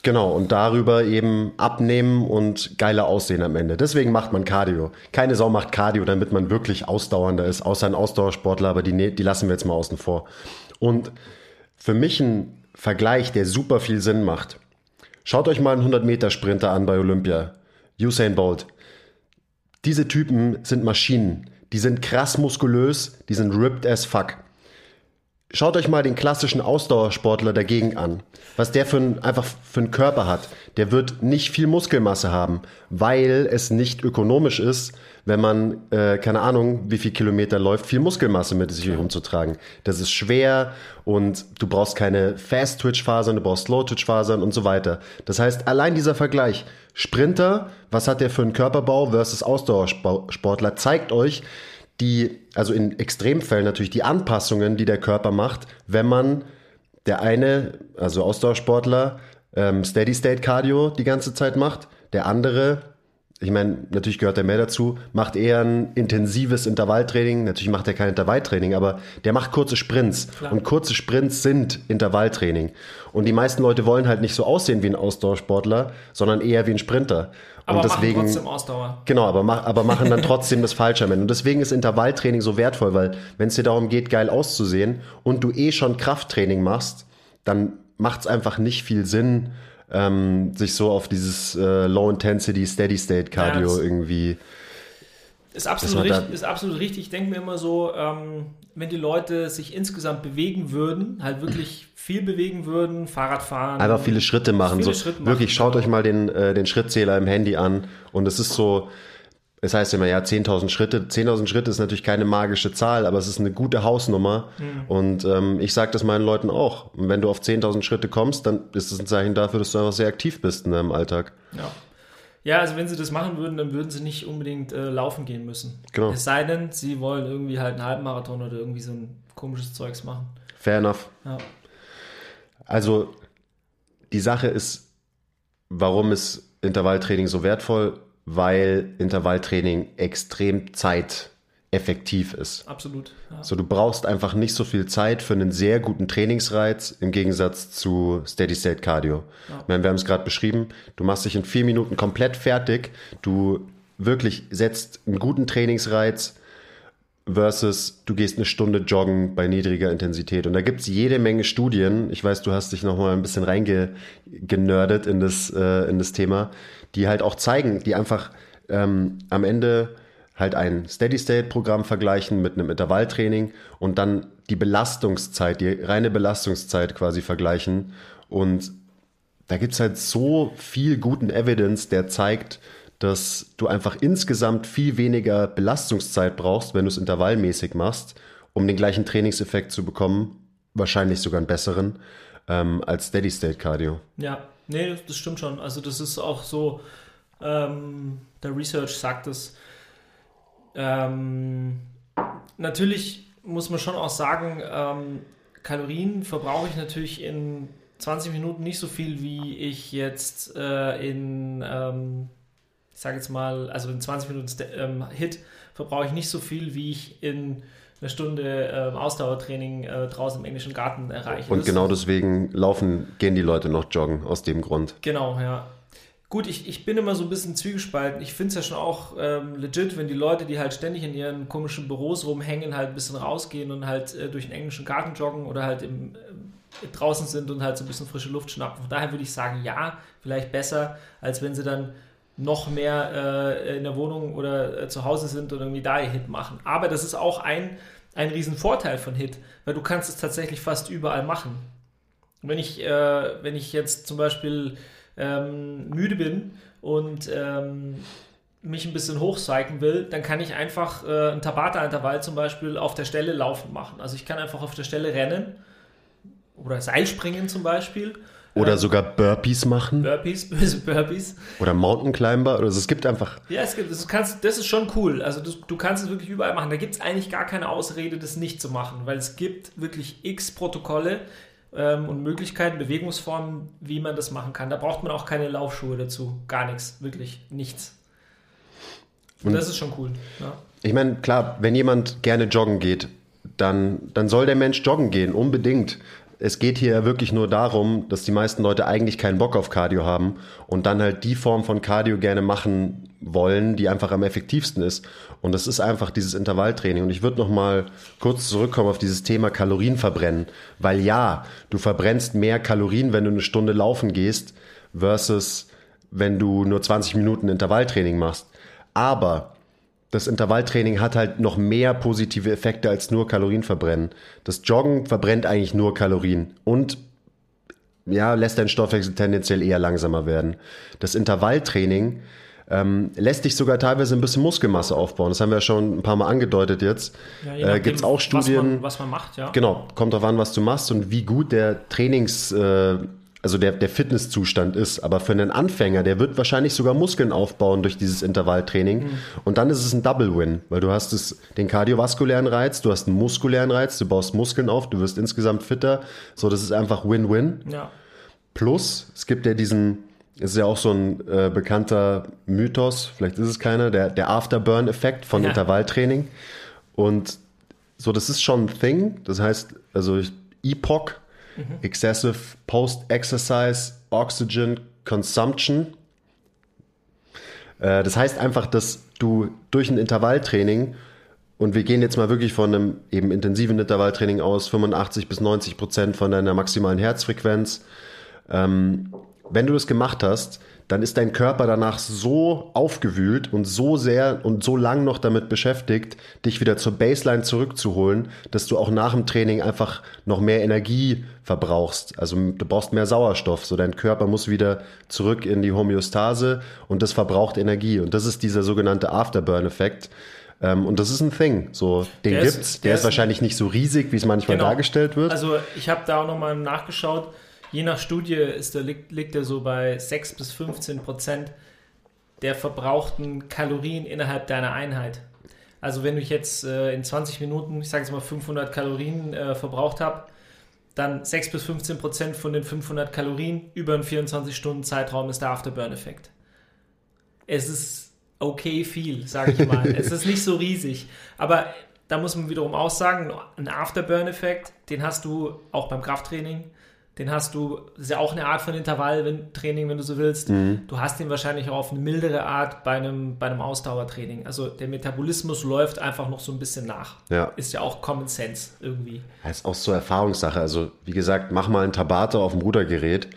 Speaker 1: Genau, und darüber eben abnehmen und geiler aussehen am Ende. Deswegen macht man Cardio. Keine Sau macht Cardio, damit man wirklich ausdauernder ist, außer ein Ausdauersportler, aber die, ne-, die lassen wir jetzt mal außen vor. Und für mich ein Vergleich, der super viel Sinn macht. Schaut euch mal einen 100-Meter-Sprinter an bei Olympia. Usain Bolt. Diese Typen sind Maschinen. Die sind krass muskulös, die sind ripped as fuck. Schaut euch mal den klassischen Ausdauersportler dagegen an. Was der für ein, einfach für einen Körper hat. Der wird nicht viel Muskelmasse haben, weil es nicht ökonomisch ist, wenn man, äh, keine Ahnung, wie viel Kilometer läuft, viel Muskelmasse mit sich herumzutragen. Das ist schwer und du brauchst keine Fast-Twitch-Fasern, du brauchst Slow-Twitch-Fasern und so weiter. Das heißt, allein dieser Vergleich, Sprinter, was hat der für einen Körperbau versus Ausdauersportler, zeigt euch, die, also in Extremfällen natürlich die Anpassungen, die der Körper macht, wenn man der eine, also Ausdauersportler, ähm, Steady State Cardio die ganze Zeit macht, der andere ich meine, natürlich gehört er mehr dazu, macht eher ein intensives Intervalltraining. Natürlich macht er kein Intervalltraining, aber der macht kurze Sprints. Klar. Und kurze Sprints sind Intervalltraining. Und die meisten Leute wollen halt nicht so aussehen wie ein Ausdauersportler, sondern eher wie ein Sprinter.
Speaker 2: Aber
Speaker 1: und deswegen,
Speaker 2: machen trotzdem Ausdauer.
Speaker 1: Genau, aber, mach, aber machen dann trotzdem das Falsche am Ende. Und deswegen ist Intervalltraining so wertvoll, weil wenn es dir darum geht, geil auszusehen und du eh schon Krafttraining machst, dann macht es einfach nicht viel Sinn, ähm, sich so auf dieses äh, Low-Intensity, Steady-State-Cardio ja, irgendwie.
Speaker 2: Ist absolut, richtig, ist absolut richtig. Ich denke mir immer so, ähm, wenn die Leute sich insgesamt bewegen würden, halt wirklich viel bewegen würden, Fahrrad fahren.
Speaker 1: Einfach viele Schritte machen. Viele so, Schritte machen wirklich, schaut genau. euch mal den, äh, den Schrittzähler im Handy an. Und es ist so, es heißt immer, ja, 10.000 Schritte. 10.000 Schritte ist natürlich keine magische Zahl, aber es ist eine gute Hausnummer. Mhm. Und ähm, ich sage das meinen Leuten auch. wenn du auf 10.000 Schritte kommst, dann ist das ein Zeichen dafür, dass du einfach sehr aktiv bist in deinem Alltag.
Speaker 2: Ja. Ja, also wenn sie das machen würden, dann würden sie nicht unbedingt äh, laufen gehen müssen.
Speaker 1: Genau.
Speaker 2: Es sei denn, sie wollen irgendwie halt einen Halbmarathon oder irgendwie so ein komisches Zeugs machen.
Speaker 1: Fair enough.
Speaker 2: Ja.
Speaker 1: Also die Sache ist, warum ist Intervalltraining so wertvoll? Weil Intervalltraining extrem zeiteffektiv ist.
Speaker 2: Absolut.
Speaker 1: Ja. So, du brauchst einfach nicht so viel Zeit für einen sehr guten Trainingsreiz im Gegensatz zu Steady State Cardio. Ja. Meine, wir haben es gerade beschrieben, du machst dich in vier Minuten komplett fertig, du wirklich setzt einen guten Trainingsreiz versus du gehst eine Stunde joggen bei niedriger Intensität. Und da gibt es jede Menge Studien. Ich weiß, du hast dich noch mal ein bisschen reingenördet in das, äh, in das Thema, die halt auch zeigen, die einfach ähm, am Ende halt ein Steady-State-Programm vergleichen mit einem Intervalltraining und dann die Belastungszeit, die reine Belastungszeit quasi vergleichen. Und da gibt es halt so viel guten Evidence, der zeigt, dass du einfach insgesamt viel weniger Belastungszeit brauchst, wenn du es intervallmäßig machst, um den gleichen Trainingseffekt zu bekommen, wahrscheinlich sogar einen besseren, ähm, als Steady-State-Cardio.
Speaker 2: Ja, nee, das stimmt schon. Also das ist auch so, ähm, der Research sagt es. Ähm, natürlich muss man schon auch sagen, ähm, Kalorien verbrauche ich natürlich in 20 Minuten nicht so viel, wie ich jetzt äh, in ähm, ich sage jetzt mal, also in 20 Minuten ähm, Hit verbrauche ich nicht so viel, wie ich in einer Stunde ähm, Ausdauertraining äh, draußen im englischen Garten erreiche.
Speaker 1: Und genau deswegen laufen, gehen die Leute noch joggen, aus dem Grund.
Speaker 2: Genau, ja. Gut, ich, ich bin immer so ein bisschen zwiegespalten. Ich finde es ja schon auch ähm, legit, wenn die Leute, die halt ständig in ihren komischen Büros rumhängen, halt ein bisschen rausgehen und halt äh, durch den englischen Garten joggen oder halt im, äh, draußen sind und halt so ein bisschen frische Luft schnappen. Von daher würde ich sagen, ja, vielleicht besser, als wenn sie dann noch mehr äh, in der Wohnung oder äh, zu Hause sind und irgendwie da ihr Hit machen. Aber das ist auch ein, ein Riesenvorteil von Hit, weil du kannst es tatsächlich fast überall machen. Wenn ich, äh, wenn ich jetzt zum Beispiel ähm, müde bin und ähm, mich ein bisschen hochcyclen will, dann kann ich einfach äh, ein Tabata-Intervall zum Beispiel auf der Stelle laufen machen. Also ich kann einfach auf der Stelle rennen oder Seilspringen zum Beispiel
Speaker 1: oder sogar Burpees machen.
Speaker 2: Burpees, böse Burpees.
Speaker 1: Oder Mountain Climber. Also es gibt einfach.
Speaker 2: Ja, es gibt, das, kannst, das ist schon cool. Also du, du kannst es wirklich überall machen. Da gibt es eigentlich gar keine Ausrede, das nicht zu machen, weil es gibt wirklich x Protokolle ähm, und Möglichkeiten, Bewegungsformen, wie man das machen kann. Da braucht man auch keine Laufschuhe dazu. Gar nichts, wirklich nichts. Und, und das ist schon cool. Ja.
Speaker 1: Ich meine, klar, wenn jemand gerne joggen geht, dann, dann soll der Mensch joggen gehen, unbedingt. Es geht hier wirklich nur darum, dass die meisten Leute eigentlich keinen Bock auf Cardio haben und dann halt die Form von Cardio gerne machen wollen, die einfach am effektivsten ist. Und das ist einfach dieses Intervalltraining. Und ich würde noch mal kurz zurückkommen auf dieses Thema Kalorien verbrennen, weil ja, du verbrennst mehr Kalorien, wenn du eine Stunde laufen gehst, versus wenn du nur 20 Minuten Intervalltraining machst. Aber das Intervalltraining hat halt noch mehr positive Effekte als nur Kalorien verbrennen. Das Joggen verbrennt eigentlich nur Kalorien und ja, lässt deinen Stoffwechsel tendenziell eher langsamer werden. Das Intervalltraining ähm, lässt dich sogar teilweise ein bisschen Muskelmasse aufbauen. Das haben wir ja schon ein paar Mal angedeutet jetzt. Ja, äh, Gibt es auch Studien. Was
Speaker 2: man, was man, macht, ja.
Speaker 1: Genau, kommt darauf an, was du machst und wie gut der Trainings. Äh, also der, der Fitnesszustand ist. Aber für einen Anfänger, der wird wahrscheinlich sogar Muskeln aufbauen durch dieses Intervalltraining. Mhm. Und dann ist es ein Double Win, weil du hast es, den kardiovaskulären Reiz, du hast einen muskulären Reiz, du baust Muskeln auf, du wirst insgesamt fitter. So, das ist einfach Win-Win.
Speaker 2: Ja.
Speaker 1: Plus, es gibt ja diesen, es ist ja auch so ein äh, bekannter Mythos, vielleicht ist es keiner, der, der Afterburn-Effekt von ja. Intervalltraining. Und so, das ist schon ein Thing. Das heißt, also EPOC Mhm. Excessive Post-Exercise Oxygen Consumption. Äh, das heißt einfach, dass du durch ein Intervalltraining und wir gehen jetzt mal wirklich von einem eben intensiven Intervalltraining aus, 85 bis 90 Prozent von deiner maximalen Herzfrequenz. Ähm, wenn du das gemacht hast, dann ist dein Körper danach so aufgewühlt und so sehr und so lang noch damit beschäftigt, dich wieder zur Baseline zurückzuholen, dass du auch nach dem Training einfach noch mehr Energie verbrauchst. Also du brauchst mehr Sauerstoff, so dein Körper muss wieder zurück in die Homöostase und das verbraucht Energie. Und das ist dieser sogenannte Afterburn-Effekt. Ähm, und das ist ein Thing. So, den der gibt's. Ist, der, der ist wahrscheinlich nicht so riesig, wie es manchmal genau. dargestellt wird.
Speaker 2: Also ich habe da auch nochmal nachgeschaut Je nach Studie ist der, liegt, liegt er so bei 6 bis 15 Prozent der verbrauchten Kalorien innerhalb deiner Einheit. Also wenn ich jetzt äh, in 20 Minuten, ich sage jetzt mal 500 Kalorien äh, verbraucht habe, dann 6 bis 15 Prozent von den 500 Kalorien über einen 24-Stunden-Zeitraum ist der Afterburn-Effekt. Es ist okay viel, sage ich mal. es ist nicht so riesig, aber da muss man wiederum auch sagen, ein Afterburn-Effekt, den hast du auch beim Krafttraining, den hast du, das ist ja auch eine Art von Intervalltraining, wenn du so willst. Mhm. Du hast den wahrscheinlich auch auf eine mildere Art bei einem, bei einem Ausdauertraining. Also der Metabolismus läuft einfach noch so ein bisschen nach.
Speaker 1: Ja.
Speaker 2: Ist ja auch Common Sense irgendwie.
Speaker 1: Das ist auch so Erfahrungssache. Also wie gesagt, mach mal ein Tabata auf dem Rudergerät.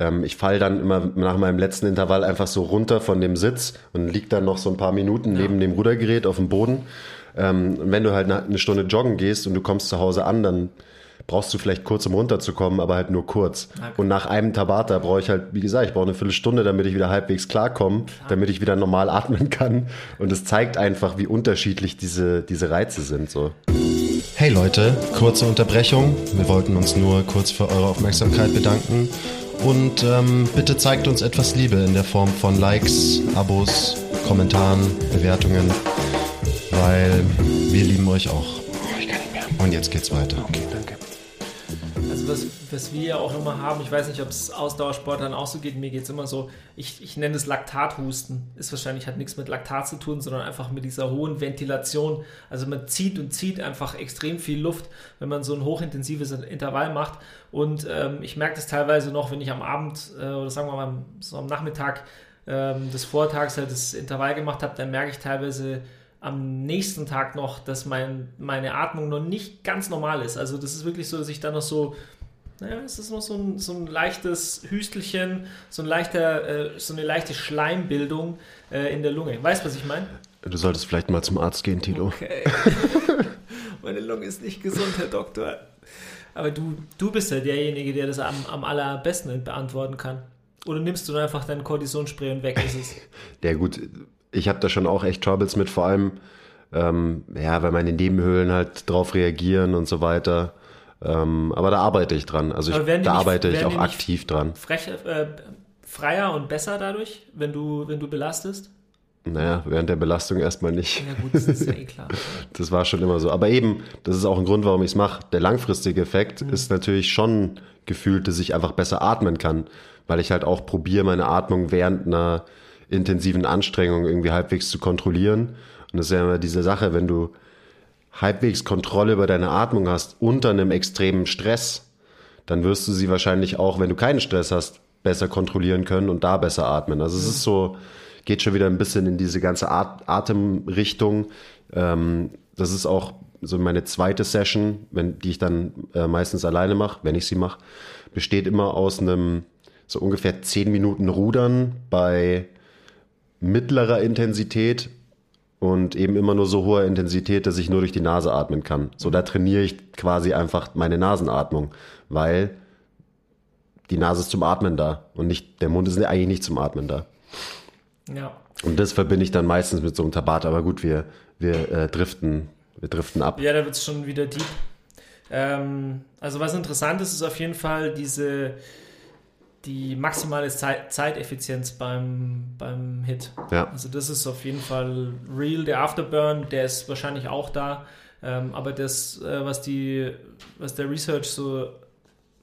Speaker 1: Ähm, ich falle dann immer nach meinem letzten Intervall einfach so runter von dem Sitz und lieg dann noch so ein paar Minuten ja. neben dem Rudergerät auf dem Boden. Ähm, und wenn du halt eine Stunde joggen gehst und du kommst zu Hause an, dann brauchst du vielleicht kurz, um runterzukommen, aber halt nur kurz. Okay. Und nach einem Tabata brauche ich halt, wie gesagt, ich brauche eine Viertelstunde, damit ich wieder halbwegs klarkomme, Klar. damit ich wieder normal atmen kann. Und es zeigt einfach, wie unterschiedlich diese, diese Reize sind. So. Hey Leute, kurze Unterbrechung. Wir wollten uns nur kurz für eure Aufmerksamkeit bedanken. Und ähm, bitte zeigt uns etwas Liebe in der Form von Likes, Abos, Kommentaren, Bewertungen, weil wir lieben euch auch. Und jetzt geht's weiter.
Speaker 2: Okay, danke was, was wir ja auch immer haben, ich weiß nicht, ob es Ausdauersportlern auch so geht, mir geht es immer so, ich, ich nenne es Laktathusten. Ist wahrscheinlich, hat nichts mit Laktat zu tun, sondern einfach mit dieser hohen Ventilation. Also man zieht und zieht einfach extrem viel Luft, wenn man so ein hochintensives Intervall macht. Und ähm, ich merke das teilweise noch, wenn ich am Abend äh, oder sagen wir mal so am Nachmittag ähm, des Vortags halt das Intervall gemacht habe, dann merke ich teilweise, am nächsten Tag noch, dass mein, meine Atmung noch nicht ganz normal ist. Also das ist wirklich so, dass ich dann noch so naja, es ist noch so ein, so ein leichtes Hüstelchen, so, ein leichter, äh, so eine leichte Schleimbildung äh, in der Lunge. Weißt du, was ich meine?
Speaker 1: Du solltest vielleicht mal zum Arzt gehen, Tilo.
Speaker 2: Okay. Meine Lunge ist nicht gesund, Herr Doktor. Aber du, du bist ja derjenige, der das am, am allerbesten beantworten kann. Oder nimmst du einfach dein Kortisonspray und weg ist es?
Speaker 1: Ja gut, ich habe da schon auch echt Troubles mit, vor allem, ähm, ja, weil meine Nebenhöhlen halt drauf reagieren und so weiter. Ähm, aber da arbeite ich dran. Also ich, da nicht, arbeite ich auch aktiv dran.
Speaker 2: Frech, äh, freier und besser dadurch, wenn du, wenn du belastest?
Speaker 1: Naja, während der Belastung erstmal nicht.
Speaker 2: Ja gut, das ist ja eh klar.
Speaker 1: Das war schon immer so. Aber eben, das ist auch ein Grund, warum ich es mache. Der langfristige Effekt
Speaker 2: Mhm.
Speaker 1: ist natürlich schon gefühlt, dass ich einfach besser atmen kann, weil ich halt auch probiere, meine Atmung während einer intensiven Anstrengung irgendwie halbwegs zu kontrollieren. Und das ist ja immer diese Sache, wenn du halbwegs Kontrolle über deine Atmung hast unter einem extremen Stress, dann wirst du sie wahrscheinlich auch, wenn du keinen Stress hast, besser kontrollieren können und da besser atmen. Also es ist so, geht schon wieder ein bisschen in diese ganze At Atemrichtung. Ähm, das ist auch so meine zweite Session, wenn, die ich dann äh, meistens alleine mache, wenn ich sie mache, besteht immer aus einem so ungefähr 10 Minuten Rudern bei mittlerer Intensität und eben immer nur so hoher Intensität, dass ich nur durch die Nase atmen kann. So, da trainiere ich quasi einfach meine Nasenatmung, weil die Nase ist zum Atmen da und nicht, der Mund ist eigentlich nicht zum Atmen da.
Speaker 2: Ja.
Speaker 1: Und das verbinde ich dann meistens mit so einem Tabat, aber gut, wir, wir äh, driften, wir driften ab.
Speaker 2: Ja, da wird es schon wieder deep. Ähm, also was interessant ist, ist auf jeden Fall diese die maximale Zeit, Zeiteffizienz beim, beim Hit.
Speaker 1: Ja.
Speaker 2: Also das ist auf jeden Fall real. Der Afterburn, der ist wahrscheinlich auch da. Ähm, aber das, äh, was, die, was der Research so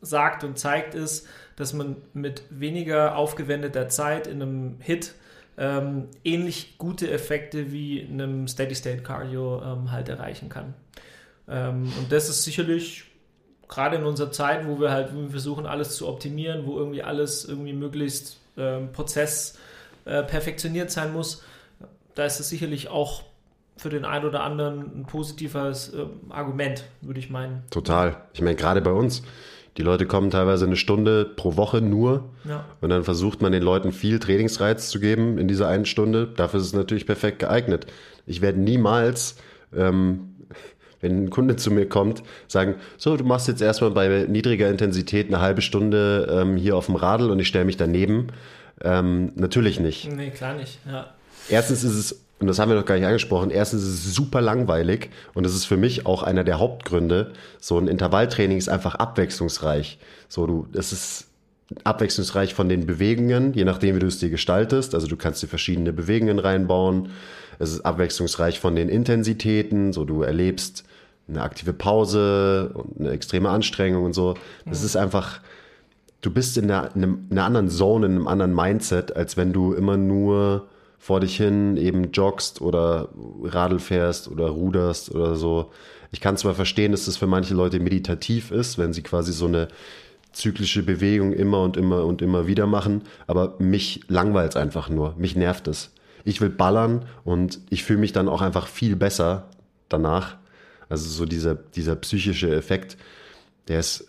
Speaker 2: sagt und zeigt, ist, dass man mit weniger aufgewendeter Zeit in einem Hit ähm, ähnlich gute Effekte wie in einem Steady-State-Cardio ähm, halt erreichen kann. Ähm, und das ist sicherlich gerade in unserer Zeit, wo wir halt wo wir versuchen, alles zu optimieren, wo irgendwie alles irgendwie möglichst ähm, Prozess äh, perfektioniert sein muss, da ist es sicherlich auch für den einen oder anderen ein positives äh, Argument, würde ich meinen.
Speaker 1: Total. Ich meine, gerade bei uns. Die Leute kommen teilweise eine Stunde pro Woche nur
Speaker 2: Ja.
Speaker 1: und dann versucht man den Leuten viel Trainingsreiz zu geben in dieser einen Stunde. Dafür ist es natürlich perfekt geeignet. Ich werde niemals, ähm, wenn ein Kunde zu mir kommt, sagen, so, du machst jetzt erstmal bei niedriger Intensität eine halbe Stunde ähm, hier auf dem Radl und ich stelle mich daneben. Ähm, natürlich nicht.
Speaker 2: Nee, klar nicht. Ja.
Speaker 1: Erstens ist es, und das haben wir noch gar nicht angesprochen, erstens ist es super langweilig und das ist für mich auch einer der Hauptgründe. So ein Intervalltraining ist einfach abwechslungsreich. So du, es ist abwechslungsreich von den Bewegungen, je nachdem, wie du es dir gestaltest. Also du kannst dir verschiedene Bewegungen reinbauen. Es ist abwechslungsreich von den Intensitäten, so du erlebst eine aktive Pause und eine extreme Anstrengung und so. Das ist einfach, du bist in einer, in einer anderen Zone, in einem anderen Mindset, als wenn du immer nur vor dich hin eben joggst oder Radl fährst oder ruderst oder so. Ich kann zwar verstehen, dass das für manche Leute meditativ ist, wenn sie quasi so eine zyklische Bewegung immer und immer und immer wieder machen, aber mich langweilt es einfach nur. Mich nervt es. Ich will ballern und ich fühle mich dann auch einfach viel besser danach. Also so dieser, dieser psychische Effekt, der ist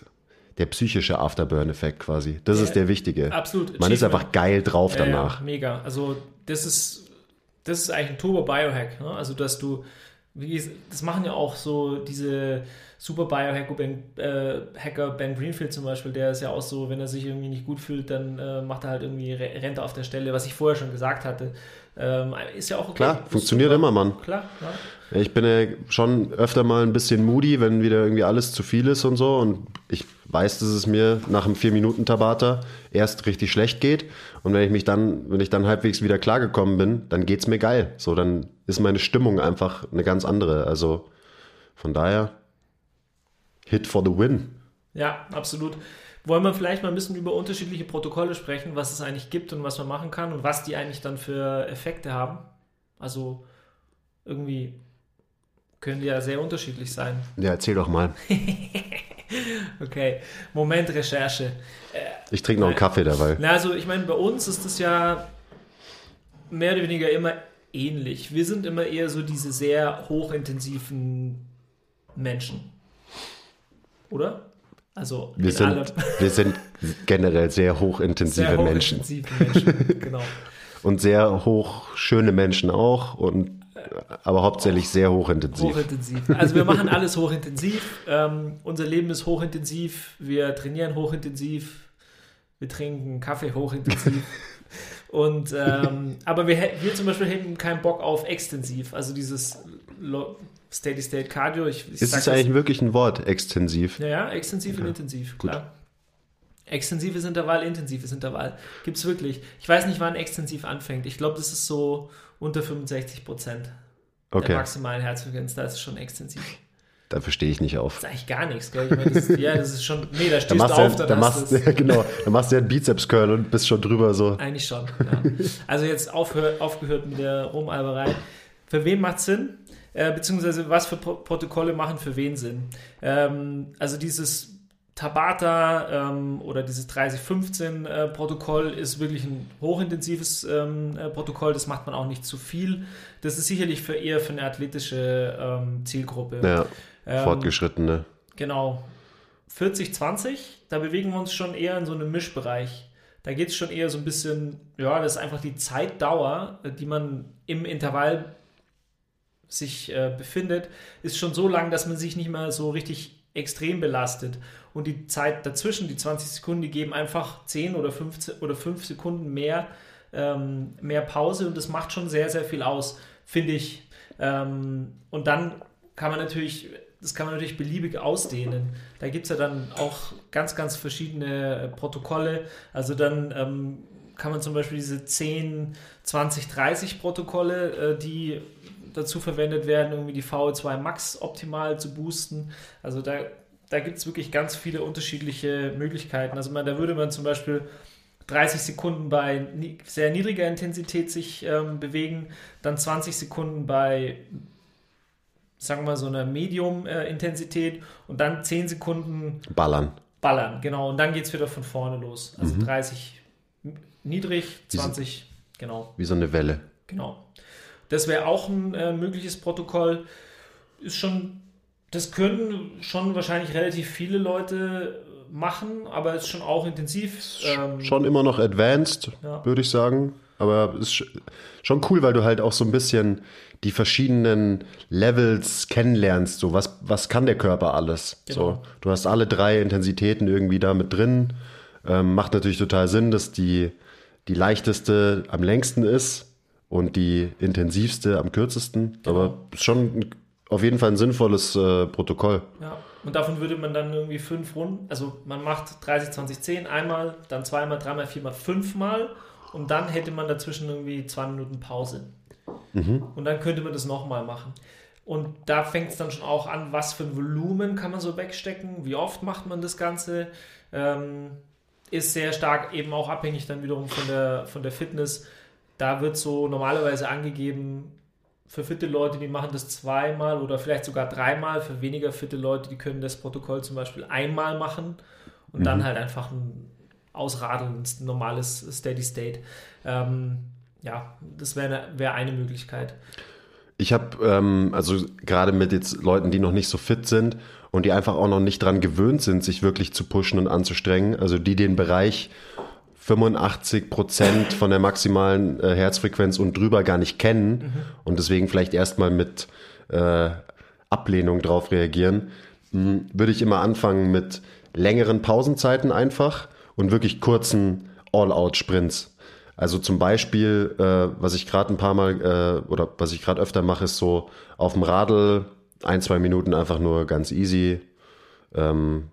Speaker 1: der psychische Afterburn-Effekt quasi. Das
Speaker 2: Ja,
Speaker 1: ist der wichtige.
Speaker 2: absolut.
Speaker 1: Man ist einfach geil drauf
Speaker 2: Ja,
Speaker 1: danach.
Speaker 2: Ja, mega. Also das ist, das ist eigentlich ein Turbo-Biohack. Ne? Also dass du, wie, das machen ja auch so diese super Biohacker ben, äh, Hacker Ben Greenfield zum Beispiel, der ist ja auch so, wenn er sich irgendwie nicht gut fühlt, dann äh, macht er halt irgendwie Re- rennt er auf der Stelle, was ich vorher schon gesagt hatte. Ähm, ist ja auch okay.
Speaker 1: Klar, funktioniert immer, Mann.
Speaker 2: Klar, ja.
Speaker 1: Ich bin ja schon öfter mal ein bisschen moody, wenn wieder irgendwie alles zu viel ist und so. Und ich weiß, dass es mir nach einem 4-Minuten-Tabata erst richtig schlecht geht. Und wenn ich mich dann, wenn ich dann halbwegs wieder klargekommen bin, dann geht's mir geil. So, dann ist meine Stimmung einfach eine ganz andere. Also von daher, Hit for the win.
Speaker 2: Ja, absolut. Wollen wir vielleicht mal ein bisschen über unterschiedliche Protokolle sprechen, was es eigentlich gibt und was man machen kann und was die eigentlich dann für Effekte haben? Also irgendwie können die ja sehr unterschiedlich sein.
Speaker 1: Ja, erzähl doch mal.
Speaker 2: Okay, Moment Recherche.
Speaker 1: Ich trinke noch einen Kaffee dabei.
Speaker 2: Na, also ich meine, bei uns ist das ja mehr oder weniger immer ähnlich. Wir sind immer eher so diese sehr hochintensiven Menschen. Oder? Also
Speaker 1: Wir
Speaker 2: in allem.
Speaker 1: sind, wir sind generell sehr hochintensive
Speaker 2: sehr
Speaker 1: Menschen.
Speaker 2: hochintensive Menschen. genau.
Speaker 1: Und sehr hoch schöne Menschen auch. Und, aber hauptsächlich sehr hochintensiv.
Speaker 2: Hochintensiv. Also wir machen alles hochintensiv. Ähm, unser Leben ist hochintensiv. Wir trainieren hochintensiv. Wir trinken Kaffee hochintensiv. Und ähm, aber wir, wir zum Beispiel hätten keinen Bock auf extensiv. Also dieses Steady State Cardio. Ich, ich
Speaker 1: Ist es eigentlich wirklich ein Wort, extensiv?
Speaker 2: Ja, ja, extensiv und intensiv,
Speaker 1: gut.
Speaker 2: klar. Extensives Intervall, intensives Intervall. Gibt es wirklich. Ich weiß nicht, wann extensiv anfängt. Ich glaube, das ist so unter 65 Prozent
Speaker 1: Okay.
Speaker 2: der maximalen Herzfrequenz. Da ist es schon extensiv.
Speaker 1: Da verstehe ich nicht auf.
Speaker 2: Das ist eigentlich gar nichts, gell? Ich meine, das, ja, das ist schon. Nee, da
Speaker 1: Da
Speaker 2: stehst du
Speaker 1: machst
Speaker 2: auf,
Speaker 1: du ja, da
Speaker 2: hast
Speaker 1: machst,
Speaker 2: du
Speaker 1: ja, genau, da machst du ja einen Bizeps-Curl und bist schon drüber so.
Speaker 2: Eigentlich schon, ja. Also jetzt aufhör, aufgehört mit der Rumalberei. Für wen macht Sinn? Äh, beziehungsweise was für Pro Protokolle machen für wen Sinn? Ähm, also dieses Tabata ähm, oder dieses 3015 äh, ist wirklich ein hochintensives ähm, äh, Protokoll. Das macht man auch nicht zu viel. Das ist sicherlich für eher für eine athletische ähm, Zielgruppe.
Speaker 1: Ja,
Speaker 2: Ähm,
Speaker 1: fortgeschrittene.
Speaker 2: Genau. 40, 20, da bewegen wir uns schon eher in so einem Mischbereich. Da geht es schon eher so ein bisschen, ja, das ist einfach die Zeitdauer, die man im Intervall sich äh, befindet, ist schon so lang, dass man sich nicht mehr so richtig extrem belastet. Und die Zeit dazwischen, die 20 Sekunden, die geben einfach 10 oder 15 oder 5 Sekunden mehr, ähm, mehr Pause und das macht schon sehr, sehr viel aus, finde ich. Ähm, und dann kann man natürlich, das kann man natürlich beliebig ausdehnen. Da gibt es ja dann auch ganz, ganz verschiedene äh, Protokolle. Also dann ähm, kann man zum Beispiel diese 10, 20, 30 Protokolle, äh, die dazu verwendet werden, irgendwie die VO2 Max optimal zu boosten. Also da, da gibt es wirklich ganz viele unterschiedliche Möglichkeiten. Also man, da würde man zum Beispiel 30 Sekunden bei sehr niedriger Intensität sich ähm, bewegen, dann 20 Sekunden bei, sagen wir mal, so einer Medium-Intensität und dann 10 Sekunden
Speaker 1: Ballern.
Speaker 2: ballern. Genau, und dann geht es wieder von vorne los. Also 30 niedrig,
Speaker 1: Wie so-
Speaker 2: 20, genau.
Speaker 1: Wie so eine Welle.
Speaker 2: Genau. Das wäre auch ein äh, mögliches Protokoll. Ist schon, das können schon wahrscheinlich relativ viele Leute machen, aber ist schon auch intensiv. Ähm,
Speaker 1: Schon immer noch advanced,
Speaker 2: Ja.
Speaker 1: würde ich sagen. Aber ist sch- schon cool, weil du halt auch so ein bisschen die verschiedenen Levels kennenlernst. So, was, was kann der Körper alles?
Speaker 2: Genau.
Speaker 1: So, du hast alle drei Intensitäten irgendwie da mit drin. Ähm, macht natürlich total Sinn, dass die, die leichteste am längsten ist und die intensivste am kürzesten.
Speaker 2: Genau.
Speaker 1: Aber schon auf jeden Fall ein sinnvolles äh, Protokoll.
Speaker 2: Ja, und davon würde man dann irgendwie fünf Runden, also man macht 30, 20, 10 einmal, dann zweimal, dreimal, viermal, fünfmal und dann hätte man dazwischen irgendwie zwei Minuten Pause. Und dann könnte man das nochmal machen. Und da fängt es dann schon auch an, was für ein Volumen kann man so wegstecken, wie oft macht man das Ganze. Ähm, ist sehr stark eben auch abhängig dann wiederum von der, von der Fitness. Da wird so normalerweise angegeben, für fitte Leute, die machen das zweimal oder vielleicht sogar dreimal. Für weniger fitte Leute, die können das Protokoll zum Beispiel einmal machen und dann halt einfach ein Ausradeln, ein normales Steady State. Ähm, ja, das wäre wär eine Möglichkeit.
Speaker 1: Ich habe, ähm, also gerade mit jetzt Leuten, die noch nicht so fit sind und die einfach auch noch nicht dran gewöhnt sind, sich wirklich zu pushen und anzustrengen, also die den Bereich 85 Prozent von der maximalen äh, Herzfrequenz und drüber gar nicht kennen und deswegen vielleicht erstmal mit äh, Ablehnung drauf reagieren, mh, würde ich immer anfangen mit längeren Pausenzeiten einfach und wirklich kurzen All-Out-Sprints. Also zum Beispiel, äh, was ich gerade ein paar Mal äh, oder was ich gerade öfter mache, ist so auf dem Radl ein, zwei Minuten einfach nur ganz easy, ähm,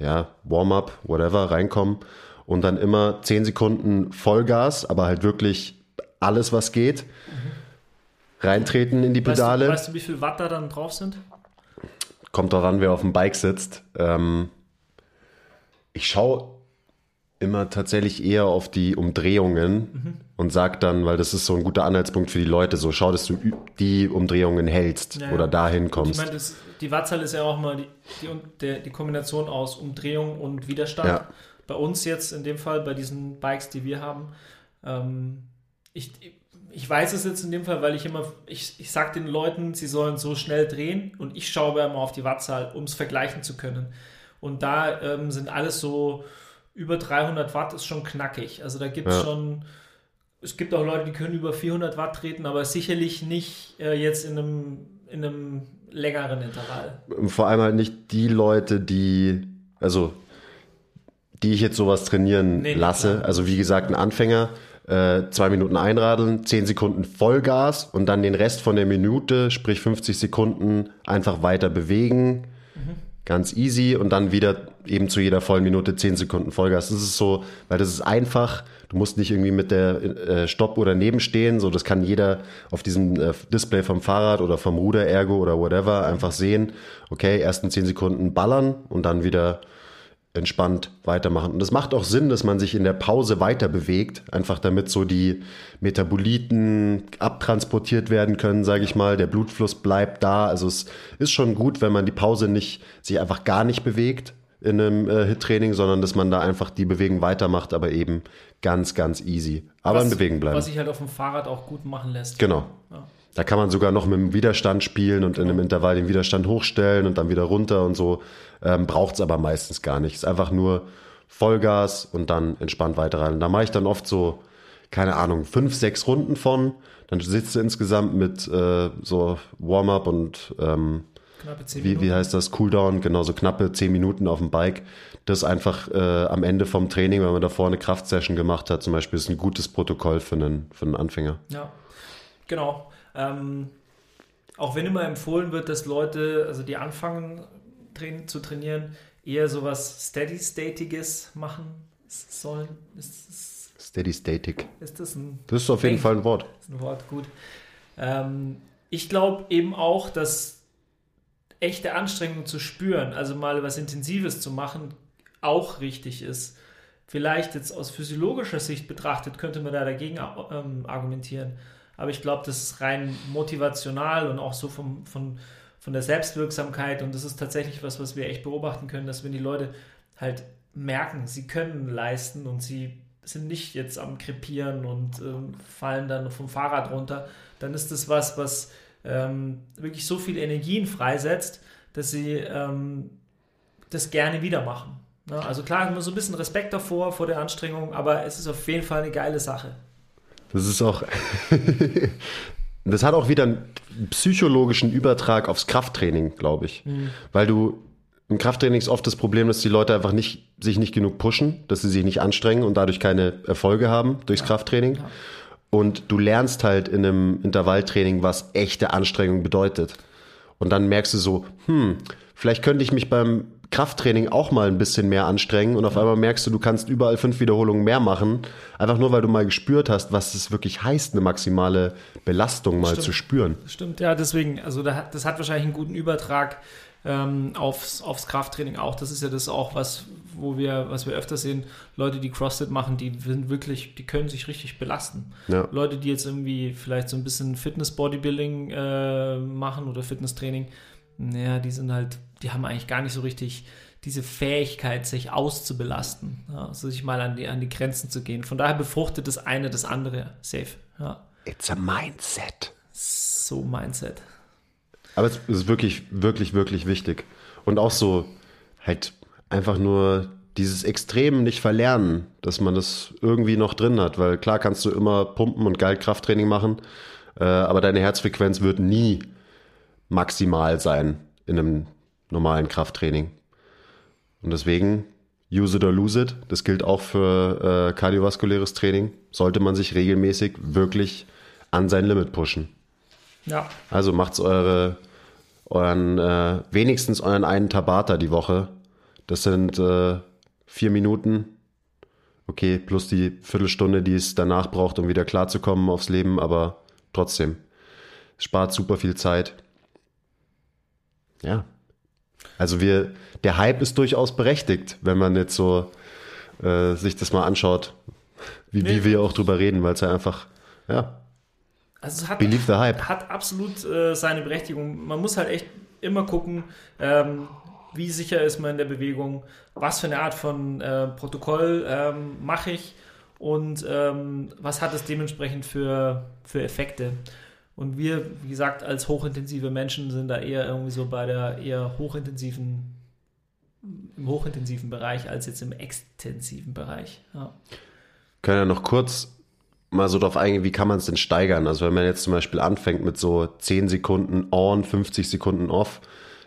Speaker 1: ja, Warm-up, whatever, reinkommen und dann immer zehn Sekunden Vollgas, aber halt wirklich alles, was geht, reintreten in die
Speaker 2: Weißt du,
Speaker 1: Pedale.
Speaker 2: weißt du, wie viel Watt da dann drauf sind?
Speaker 1: Kommt daran, wer auf dem Bike sitzt. Ähm, ich schaue immer tatsächlich eher auf die Umdrehungen und sag dann, weil das ist so ein guter Anhaltspunkt für die Leute, so schau, dass du die Umdrehungen hältst
Speaker 2: Ja,
Speaker 1: oder dahin
Speaker 2: Ich
Speaker 1: kommst.
Speaker 2: meine, das, die Wattzahl ist ja auch mal die, die, der, die Kombination aus Umdrehung und Widerstand.
Speaker 1: Ja.
Speaker 2: Bei uns jetzt in dem Fall, bei diesen Bikes, die wir haben, ähm, ich, ich weiß es jetzt in dem Fall, weil ich immer, ich, ich sage den Leuten, sie sollen so schnell drehen und ich schaue aber immer auf die Wattzahl, um es vergleichen zu können. Und da ähm, sind alles so über 300 Watt ist schon knackig. Also da gibt es
Speaker 1: Ja.
Speaker 2: schon, es gibt auch Leute, die können über 400 Watt treten, aber sicherlich nicht äh, jetzt in einem, in einem längeren Intervall.
Speaker 1: Vor allem halt nicht die Leute, die, also die ich jetzt sowas trainieren
Speaker 2: Nee,
Speaker 1: lasse. Also wie gesagt, ein Anfänger, äh, zwei Minuten einradeln, zehn Sekunden Vollgas und dann den Rest von der Minute, sprich 50 Sekunden, einfach weiter bewegen. ganz easy und dann wieder eben zu jeder vollen Minute 10 Sekunden Vollgas. Das ist so, weil das ist einfach. Du musst nicht irgendwie mit der äh, Stopp oder nebenstehen. So, das kann jeder auf diesem äh, Display vom Fahrrad oder vom Ruder Ergo oder whatever einfach sehen. Okay, ersten 10 Sekunden ballern und dann wieder entspannt weitermachen. Und das macht auch Sinn, dass man sich in der Pause weiter bewegt, einfach damit so die Metaboliten abtransportiert werden können, sage ich mal. Der Blutfluss bleibt da. Also es ist schon gut, wenn man die Pause nicht sich einfach gar nicht bewegt in einem äh, Hit-Training, sondern dass man da einfach die Bewegung weitermacht, aber eben ganz, ganz easy. Aber
Speaker 2: was,
Speaker 1: in Bewegung bleiben.
Speaker 2: Was sich halt auf dem Fahrrad auch gut machen lässt.
Speaker 1: Genau.
Speaker 2: Ja.
Speaker 1: Da kann man sogar noch mit dem Widerstand spielen und in einem Intervall den Widerstand hochstellen und dann wieder runter und so. Ähm, Braucht es aber meistens gar nicht. Es ist einfach nur Vollgas und dann entspannt weiter rein. Und da mache ich dann oft so, keine Ahnung, fünf, sechs Runden von. Dann sitzt du insgesamt mit äh, so Warm-up und ähm,
Speaker 2: Knappe 10
Speaker 1: wie, wie heißt das, Cooldown, genau so knappe zehn Minuten auf dem Bike. Das einfach äh, am Ende vom Training, wenn man davor eine Kraftsession gemacht hat, zum Beispiel, ist ein gutes Protokoll für einen, für einen Anfänger.
Speaker 2: Ja, genau. Ähm, auch wenn immer empfohlen wird, dass Leute, also die anfangen train zu trainieren, eher sowas Steady-Statiges machen sollen. Ist, ist,
Speaker 1: Steady Static.
Speaker 2: ist das ein
Speaker 1: Das ist auf jeden
Speaker 2: Denk-
Speaker 1: Fall ein Wort.
Speaker 2: ist ein Wort, gut. Ähm, ich glaube eben auch, dass echte Anstrengung zu spüren, also mal was Intensives zu machen, auch richtig ist. Vielleicht jetzt aus physiologischer Sicht betrachtet, könnte man da dagegen ähm, argumentieren. Aber ich glaube, das ist rein motivational und auch so vom, von, von der Selbstwirksamkeit. Und das ist tatsächlich was, was wir echt beobachten können, dass wenn die Leute halt merken, sie können leisten und sie sind nicht jetzt am Krepieren und ähm, fallen dann vom Fahrrad runter, dann ist das was, was ähm, wirklich so viel Energien freisetzt, dass sie ähm, das gerne wieder machen. Ne? Also klar, immer so ein bisschen Respekt davor, vor der Anstrengung, aber es ist auf jeden Fall eine geile Sache.
Speaker 1: Das ist auch. das hat auch wieder einen psychologischen Übertrag aufs Krafttraining, glaube ich. Weil du im Krafttraining ist oft das Problem, dass die Leute einfach nicht, sich nicht genug pushen, dass sie sich nicht anstrengen und dadurch keine Erfolge haben durchs Krafttraining.
Speaker 2: Ja.
Speaker 1: Und du lernst halt in einem Intervalltraining, was echte Anstrengung bedeutet. Und dann merkst du so, hm, vielleicht könnte ich mich beim Krafttraining auch mal ein bisschen mehr anstrengen und auf einmal merkst du, du kannst überall fünf Wiederholungen mehr machen, einfach nur weil du mal gespürt hast, was es wirklich heißt, eine maximale Belastung mal
Speaker 2: Stimmt.
Speaker 1: zu spüren.
Speaker 2: Stimmt, ja, deswegen, also das hat wahrscheinlich einen guten Übertrag ähm, aufs, aufs Krafttraining auch. Das ist ja das auch, was, wo wir, was wir öfter sehen, Leute, die CrossFit machen, die sind wirklich, die können sich richtig belasten.
Speaker 1: Ja.
Speaker 2: Leute, die jetzt irgendwie vielleicht so ein bisschen Fitness-Bodybuilding äh, machen oder Fitnesstraining, naja, die sind halt, die haben eigentlich gar nicht so richtig diese Fähigkeit, sich auszubelasten, ja, also sich mal an die, an die Grenzen zu gehen. Von daher befruchtet das eine das andere safe. Ja,
Speaker 1: It's a mindset.
Speaker 2: so Mindset.
Speaker 1: Aber es ist wirklich, wirklich, wirklich wichtig. Und auch so halt einfach nur dieses Extrem nicht verlernen, dass man das irgendwie noch drin hat. Weil klar kannst du immer pumpen und geil Krafttraining machen, äh, aber deine Herzfrequenz wird nie maximal sein in einem normalen Krafttraining. Und deswegen use it or lose it. Das gilt auch für äh, kardiovaskuläres Training. Sollte man sich regelmäßig wirklich an sein Limit pushen.
Speaker 2: Ja,
Speaker 1: Also macht's eure, euren, äh, wenigstens euren einen Tabata die Woche. Das sind äh, vier Minuten. Okay, plus die Viertelstunde, die es danach braucht, um wieder klarzukommen aufs Leben, aber trotzdem. Spart super viel Zeit. Ja. Also wir, der Hype ist durchaus berechtigt, wenn man jetzt so äh, sich das mal anschaut, wie,
Speaker 2: Nee.
Speaker 1: wie wir auch drüber reden, weil es ja einfach, ja,
Speaker 2: also es hat,
Speaker 1: believe the hype.
Speaker 2: hat absolut äh, seine Berechtigung. Man muss halt echt immer gucken, ähm, wie sicher ist man in der Bewegung, was für eine Art von äh, Protokoll ähm, mache ich und ähm, was hat es dementsprechend für, für Effekte. Und wir, wie gesagt, als hochintensive Menschen sind da eher irgendwie so bei der eher hochintensiven, im hochintensiven Bereich als jetzt im extensiven Bereich. Ja.
Speaker 1: können ja noch kurz mal so drauf eingehen, wie kann man es denn steigern? Also wenn man jetzt zum Beispiel anfängt mit so 10 Sekunden on, 50 Sekunden off,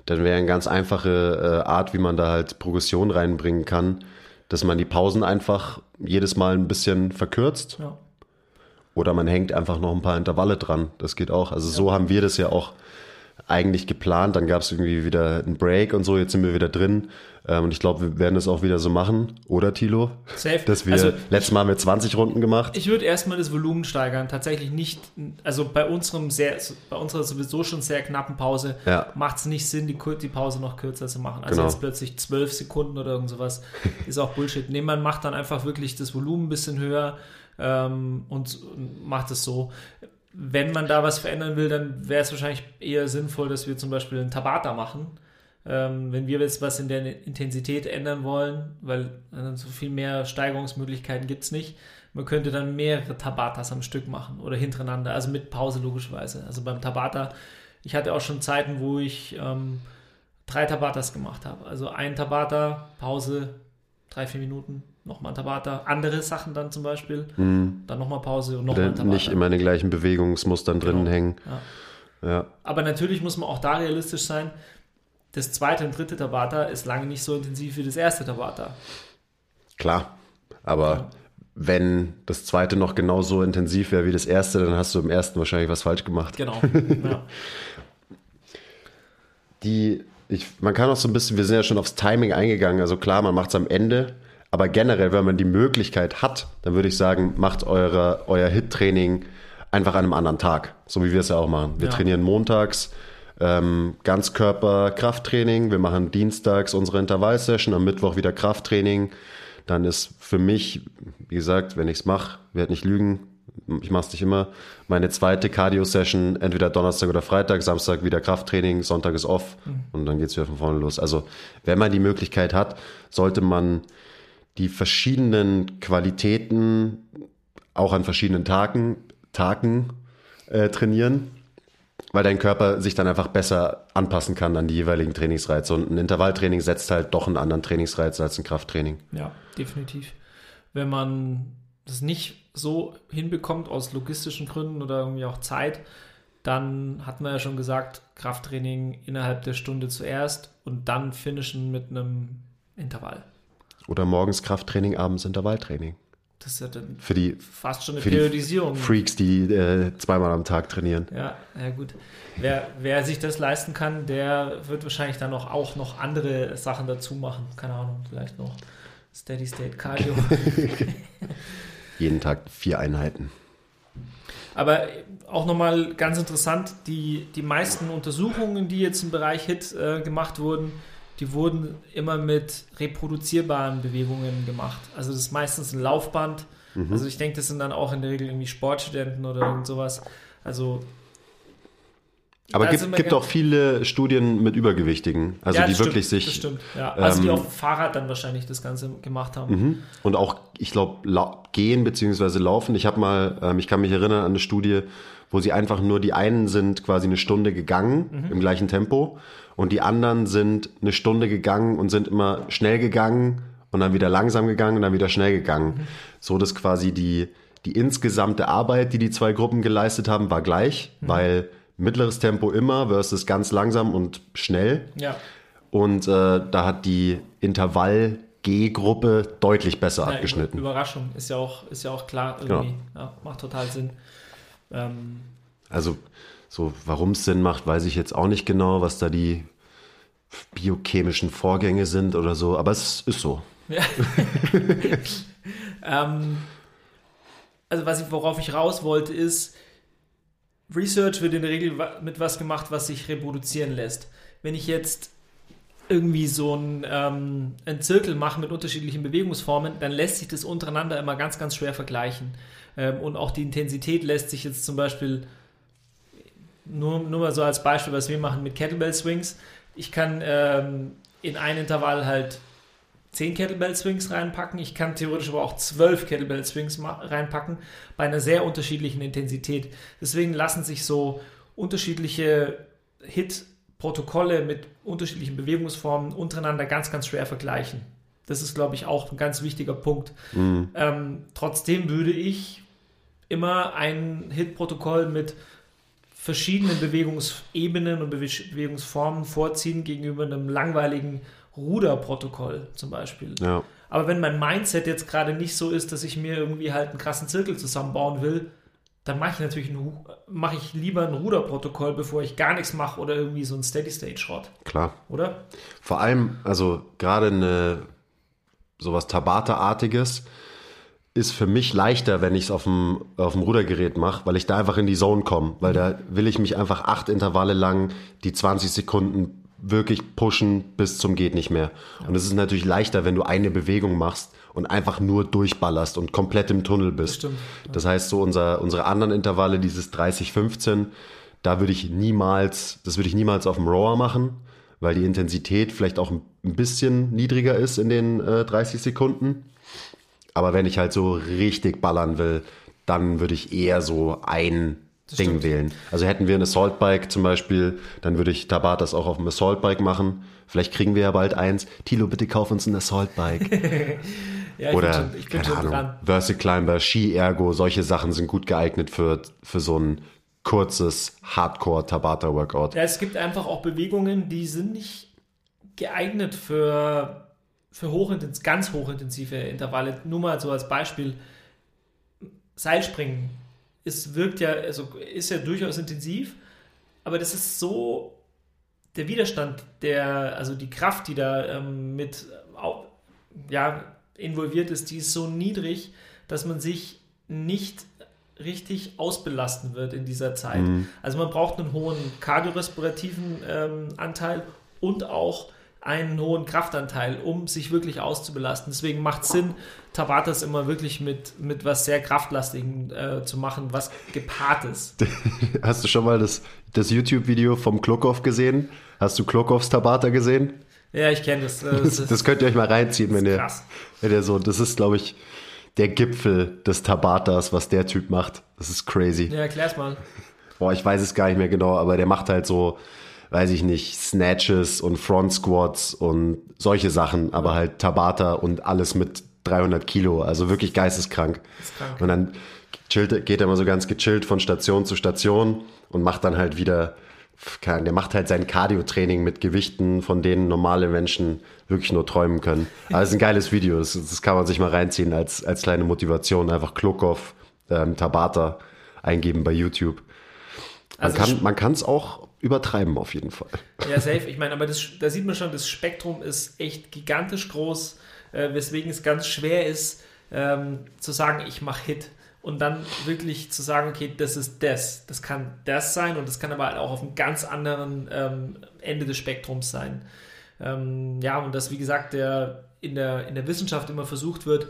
Speaker 1: dann wäre eine ganz einfache äh, Art, wie man da halt Progression reinbringen kann, dass man die Pausen einfach jedes Mal ein bisschen verkürzt
Speaker 2: Ja.
Speaker 1: Oder man hängt einfach noch ein paar Intervalle dran. Das geht auch. Also so haben wir das ja auch eigentlich geplant. Dann gab es irgendwie wieder einen Break und so. Jetzt sind wir wieder drin. Ähm, und ich glaube, wir werden das auch wieder so machen. Oder, Tilo?
Speaker 2: Safe.
Speaker 1: Dass wir,
Speaker 2: Also,
Speaker 1: letztes Mal haben wir 20 Runden gemacht.
Speaker 2: Ich würde erstmal das Volumen steigern. Tatsächlich nicht, also bei unserem sehr, bei unserer sowieso schon sehr knappen Pause
Speaker 1: Ja.
Speaker 2: macht es nicht Sinn, die, die Pause noch kürzer zu machen. Also
Speaker 1: Genau.
Speaker 2: jetzt plötzlich zwölf Sekunden oder irgend sowas ist auch Bullshit. Nee, man macht dann einfach wirklich das Volumen ein bisschen höher ähm, und, macht es so. Wenn man da was verändern will, dann wäre es wahrscheinlich eher sinnvoll, dass wir zum Beispiel einen Tabata machen. Ähm, wenn wir jetzt was in der Intensität ändern wollen, weil äh, so viel mehr Steigerungsmöglichkeiten gibt es nicht. Man könnte dann mehrere Tabatas am Stück machen oder hintereinander, also mit Pause logischerweise. Also beim Tabata, ich hatte auch schon Zeiten, wo ich ähm, drei Tabatas gemacht habe. Also ein Tabata, Pause, drei, vier Minuten, nochmal Tabata. Andere Sachen dann zum Beispiel, dann nochmal Pause und nochmal Tabata.
Speaker 1: nicht immer in den gleichen Bewegungsmustern drinnen
Speaker 2: Genau.
Speaker 1: hängen.
Speaker 2: Ja.
Speaker 1: Ja.
Speaker 2: Aber natürlich muss man auch da realistisch sein. Das zweite und dritte Tabata ist lange nicht so intensiv wie das erste Tabata.
Speaker 1: Klar. Aber wenn das zweite noch genauso intensiv wäre wie das erste, dann hast du im ersten wahrscheinlich was falsch gemacht.
Speaker 2: Genau. ja.
Speaker 1: Die, ich, man kann auch so ein bisschen, wir sind ja schon aufs Timing eingegangen. Also klar, man macht es am Ende. Aber generell, wenn man die Möglichkeit hat, dann würde ich sagen, macht eure, euer Hit-Training einfach an einem anderen Tag. So wie wir es ja auch machen. Wir
Speaker 2: Ja.
Speaker 1: trainieren montags ähm, Ganzkörper-Krafttraining. Wir machen dienstags unsere Intervallsession, am Mittwoch wieder Krafttraining. Dann ist für mich, wie gesagt, wenn ich es mache, werde nicht lügen, ich mache es nicht immer, meine zweite Cardio-Session entweder Donnerstag oder Freitag, Samstag wieder Krafttraining, Sonntag ist off und dann geht es wieder von vorne los. Also wenn man die Möglichkeit hat, sollte man die verschiedenen Qualitäten auch an verschiedenen Tagen, Tagen äh, trainieren, weil dein Körper sich dann einfach besser anpassen kann an die jeweiligen Trainingsreize. Und ein Intervalltraining setzt halt doch einen anderen Trainingsreiz als ein Krafttraining.
Speaker 2: ja, definitiv. Wenn man das nicht so hinbekommt aus logistischen Gründen oder irgendwie auch Zeit, dann hat man ja schon gesagt, Krafttraining innerhalb der Stunde zuerst und dann finishen mit einem Intervall.
Speaker 1: Oder morgens Krafttraining, abends Intervalltraining.
Speaker 2: Das ist ja dann
Speaker 1: Für die
Speaker 2: fast schon eine
Speaker 1: Für die
Speaker 2: Periodisierung.
Speaker 1: Freaks, die äh, zweimal am Tag trainieren.
Speaker 2: Ja, ja gut. Wer, wer sich das leisten kann, der wird wahrscheinlich dann noch, auch noch andere Sachen dazu machen. Keine Ahnung, vielleicht noch Steady State Cardio.
Speaker 1: Jeden Tag vier Einheiten.
Speaker 2: Aber auch nochmal ganz interessant, die, die meisten Untersuchungen, die jetzt im Bereich HIT äh, gemacht wurden, die wurden immer mit reproduzierbaren Bewegungen gemacht. Also das ist meistens ein Laufband.
Speaker 1: Mhm.
Speaker 2: Also ich denke, das sind dann auch in der Regel irgendwie Sportstudenten oder irgend sowas. Also
Speaker 1: Aber
Speaker 2: da
Speaker 1: gibt, gibt auch viele Studien mit Übergewichtigen, also
Speaker 2: Ja,
Speaker 1: die
Speaker 2: das
Speaker 1: wirklich
Speaker 2: stimmt,
Speaker 1: sich
Speaker 2: Das stimmt, ja. Also die
Speaker 1: ähm,
Speaker 2: auf dem Fahrrad dann wahrscheinlich das Ganze gemacht haben.
Speaker 1: Mhm. Und auch, ich glaube, gehen beziehungsweise laufen. Ich habe mal, ähm, ich kann mich erinnern an eine Studie, wo sie einfach nur die einen sind quasi eine Stunde gegangen im gleichen Tempo und die anderen sind eine Stunde gegangen und sind immer schnell gegangen und dann wieder langsam gegangen und dann wieder schnell gegangen. So dass quasi die, die insgesamte Arbeit, die die zwei Gruppen geleistet haben, war gleich, weil mittleres Tempo immer versus ganz langsam und schnell.
Speaker 2: Ja.
Speaker 1: Und äh, da hat die Intervall-G-Gruppe deutlich besser
Speaker 2: Ja,
Speaker 1: abgeschnitten.
Speaker 2: Über, Überraschung, ist ja auch, ist ja auch klar irgendwie. Ja, macht total Sinn. Ähm,
Speaker 1: Also so, warum es Sinn macht, weiß ich jetzt auch nicht genau, was da die biochemischen Vorgänge sind oder so, aber es ist so.
Speaker 2: ähm, also was ich, worauf ich raus wollte, ist, Research wird in der Regel mit was gemacht, was sich reproduzieren lässt. Wenn ich jetzt irgendwie so einen, ähm, einen Zirkel mache mit unterschiedlichen Bewegungsformen, dann lässt sich das untereinander immer ganz, ganz schwer vergleichen. Ähm, und auch die Intensität lässt sich jetzt zum Beispiel, nur, nur mal so als Beispiel, was wir machen mit Kettlebell Swings. Ich kann ähm, in ein Intervall halt 10 Kettlebell Swings reinpacken. Ich kann theoretisch aber auch 12 Kettlebell Swings reinpacken bei einer sehr unterschiedlichen Intensität. Deswegen lassen sich so unterschiedliche Hit-Protokolle mit unterschiedlichen Bewegungsformen untereinander ganz, ganz schwer vergleichen. Das ist, glaube ich, auch ein ganz wichtiger Punkt. Ähm, trotzdem würde ich immer ein Hit-Protokoll mit verschiedenen Bewegungsebenen und Bewe- Bewegungsformen vorziehen gegenüber einem langweiligen Ruderprotokoll zum Beispiel.
Speaker 1: Ja.
Speaker 2: Aber wenn mein Mindset jetzt gerade nicht so ist, dass ich mir irgendwie halt einen krassen Zirkel zusammenbauen will, dann mache ich natürlich mache ich lieber ein Ruderprotokoll, bevor ich gar nichts mache oder irgendwie so ein Steady-State-Shot.
Speaker 1: Klar.
Speaker 2: Oder?
Speaker 1: Vor allem, also gerade eine sowas Tabata-artiges ist für mich leichter, wenn ich es auf dem, auf dem Rudergerät mache, weil ich da einfach in die Zone komme. Weil da will ich mich einfach acht Intervalle lang die 20 Sekunden wirklich pushen bis zum geht nicht mehr. Und es ist natürlich leichter, wenn du eine Bewegung machst und einfach nur durchballerst und komplett im Tunnel bist.
Speaker 2: Das stimmt,
Speaker 1: Das heißt, so unser, unsere anderen Intervalle, dieses 30-15, da würde ich niemals, das würde ich niemals auf dem Rower machen, weil die Intensität vielleicht auch ein bisschen niedriger ist in den äh, 30 Sekunden. Aber wenn ich halt so richtig ballern will, dann würde ich eher so ein Ding
Speaker 2: stimmt.
Speaker 1: wählen. Also hätten wir ein Assault Bike zum Beispiel, dann würde ich Tabatas auch auf dem Assault Bike machen. Vielleicht kriegen wir ja bald eins. Tilo, bitte kauf uns ein Assault Bike.
Speaker 2: Ja, ich
Speaker 1: Oder,
Speaker 2: bin schon, ich bin
Speaker 1: keine Ahnung,
Speaker 2: dran.
Speaker 1: Versi Climber, Ski Ergo, solche Sachen sind gut geeignet für, für so ein kurzes Hardcore-Tabata-Workout.
Speaker 2: Ja, es gibt einfach auch Bewegungen, die sind nicht geeignet für, für hochintens, ganz hochintensive Intervalle. Nur mal so als Beispiel. Seilspringen. Es wirkt ja, also ist ja durchaus intensiv, aber das ist so der Widerstand, der, also die Kraft, die da ähm, mit au- ja, involviert ist, die ist so niedrig, dass man sich nicht richtig ausbelasten wird in dieser Zeit. Also man braucht einen hohen kardiorespirativen ähm, Anteil und auch einen hohen Kraftanteil, um sich wirklich auszubelasten. Deswegen macht Sinn, Tabatas immer wirklich mit, mit was sehr Kraftlastigem äh, zu machen, was gepaart ist.
Speaker 1: Hast du schon mal das, das YouTube-Video vom Klokov gesehen? Hast du Klokovs Tabata gesehen?
Speaker 2: Ja, ich kenne das. Äh,
Speaker 1: Das,
Speaker 2: das,
Speaker 1: das könnt ihr euch mal reinziehen, wenn ihr, wenn ihr so, das ist, glaube ich, der Gipfel des Tabatas, was der Typ macht. Das ist crazy.
Speaker 2: ja, erklär's mal.
Speaker 1: Boah, ich weiß es gar nicht mehr genau, aber der macht halt so, weiß ich nicht, Snatches und Front Squats und solche Sachen, aber halt Tabata und alles mit 300 Kilo, also wirklich geisteskrank.
Speaker 2: krank.
Speaker 1: Und dann chillt, geht er immer so ganz gechillt von Station zu Station und macht dann halt wieder, der macht halt sein Cardio-Training mit Gewichten, von denen normale Menschen wirklich nur träumen können. Aber es ist ein geiles Video, das, das kann man sich mal reinziehen als, als kleine Motivation. Einfach Klokov, ähm, Tabata eingeben bei YouTube. Man
Speaker 2: Also
Speaker 1: kann es auch übertreiben auf jeden Fall.
Speaker 2: Ja, safe. Ich meine, aber das, da sieht man schon, das Spektrum ist echt gigantisch groß, äh, weswegen es ganz schwer ist, ähm, zu sagen, ich mache Hit. Und dann wirklich zu sagen, okay, das ist das. Das kann das sein und das kann aber auch auf einem ganz anderen ähm, Ende des Spektrums sein. Ähm, ja, und dass, wie gesagt, der, in, der, in der Wissenschaft immer versucht wird,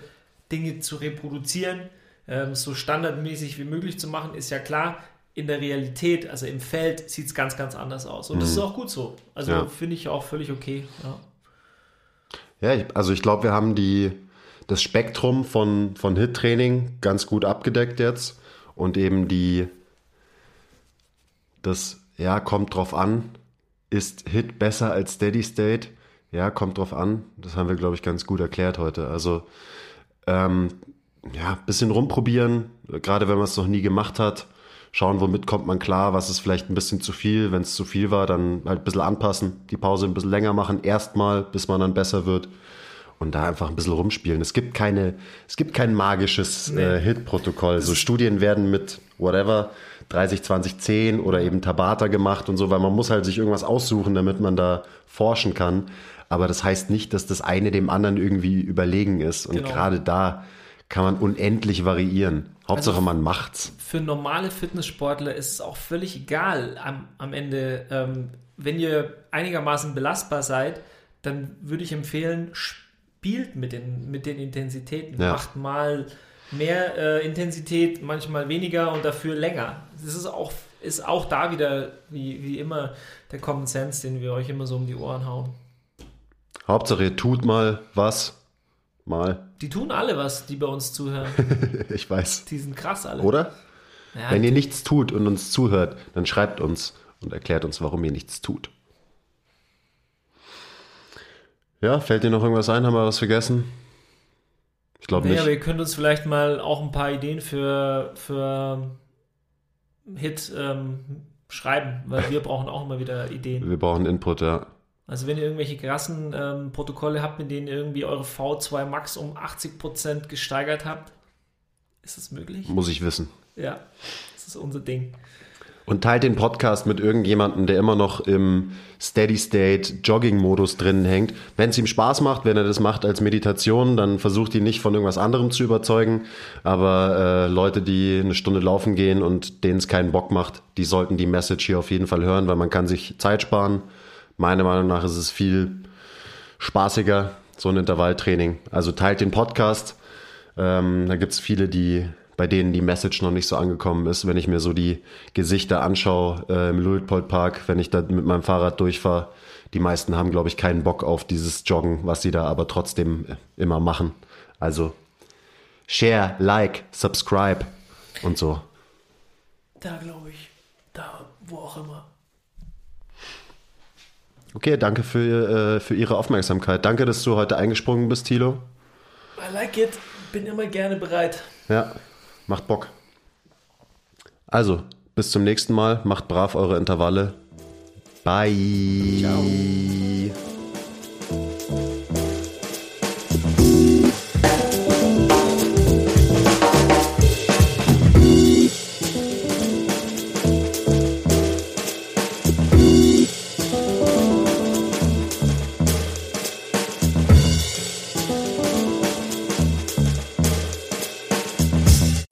Speaker 2: Dinge zu reproduzieren, ähm, so standardmäßig wie möglich zu machen, ist ja klar. In der Realität, also im Feld, sieht es ganz, ganz anders aus. Und das ist auch gut so. Also
Speaker 1: Ja.
Speaker 2: finde ich auch völlig okay. Ja.
Speaker 1: Ja, also ich glaube, wir haben die, das Spektrum von, von Hit-Training ganz gut abgedeckt jetzt und eben die, das, ja, kommt drauf an, ist Hit besser als Steady State? Ja, kommt drauf an. Das haben wir, glaube ich, ganz gut erklärt heute. Also, ähm, ja, bisschen rumprobieren, gerade wenn man es noch nie gemacht hat. Schauen, womit kommt man klar, was ist vielleicht ein bisschen zu viel. Wenn es zu viel war, dann halt ein bisschen anpassen, die Pause ein bisschen länger machen, erstmal, bis man dann besser wird. Und da einfach ein bisschen rumspielen. Es gibt keine, es gibt kein magisches äh, Hit-Protokoll. So Studien werden mit whatever 30, 20, 10 oder eben Tabata gemacht und so, weil man muss halt sich irgendwas aussuchen, damit man da forschen kann. Aber das heißt nicht, dass das eine dem anderen irgendwie überlegen ist. Und
Speaker 2: Genau.
Speaker 1: gerade da kann man unendlich variieren. Hauptsache
Speaker 2: Also-
Speaker 1: man macht's.
Speaker 2: für normale Fitnesssportler ist es auch völlig egal am, am Ende. Ähm, wenn ihr einigermaßen belastbar seid, dann würde ich empfehlen, spielt mit den, mit den Intensitäten.
Speaker 1: Ja.
Speaker 2: Macht mal mehr äh, Intensität, manchmal weniger und dafür länger. Das ist auch, ist auch da wieder, wie, wie immer, der Common Sense, den wir euch immer so um die Ohren hauen.
Speaker 1: Hauptsache ihr tut mal was. Mal.
Speaker 2: Die tun alle was, die bei uns zuhören.
Speaker 1: Ich weiß.
Speaker 2: Die sind krass alle.
Speaker 1: Oder?
Speaker 2: Ja,
Speaker 1: Wenn ihr nichts tut und uns zuhört, dann schreibt uns und erklärt uns, warum ihr nichts tut. Ja, fällt dir noch irgendwas ein? Haben wir was vergessen? Ich glaube
Speaker 2: Nee,
Speaker 1: nicht.
Speaker 2: aber ihr könnt uns vielleicht mal auch ein paar Ideen für, für Hit ähm, schreiben, weil wir brauchen auch immer wieder Ideen.
Speaker 1: Wir brauchen Input, ja.
Speaker 2: Also wenn ihr irgendwelche krassen ähm, Protokolle habt, mit denen ihr irgendwie eure V2 Max um 80% gesteigert habt, ist das möglich?
Speaker 1: Muss ich wissen.
Speaker 2: Ja, das ist unser Ding.
Speaker 1: Und teilt den Podcast mit irgendjemandem, der immer noch im Steady-State-Jogging-Modus drin hängt. Wenn es ihm Spaß macht, wenn er das macht als Meditation, dann versucht ihn nicht von irgendwas anderem zu überzeugen. Aber äh, Leute, die eine Stunde laufen gehen und denen es keinen Bock macht, die sollten die Message hier auf jeden Fall hören, weil man kann sich Zeit sparen. Meiner Meinung nach ist es viel spaßiger, so ein Intervalltraining. Also teilt den Podcast. Ähm, da gibt es viele, die bei denen die Message noch nicht so angekommen ist. Wenn ich mir so die Gesichter anschaue äh, im Luitpold Park, wenn ich da mit meinem Fahrrad durchfahre, die meisten haben, glaube ich, keinen Bock auf dieses Joggen, was sie da aber trotzdem äh, immer machen. Also share, like, subscribe und so.
Speaker 2: Da glaube ich, da, wo auch immer.
Speaker 1: Okay, danke für, äh, für Ihre Aufmerksamkeit. Danke, dass du heute eingesprungen bist, Thilo.
Speaker 2: I like it. Bin immer gerne bereit.
Speaker 1: Ja, macht Bock. Also, bis zum nächsten Mal. Macht brav eure Intervalle. Bye.
Speaker 2: Ciao.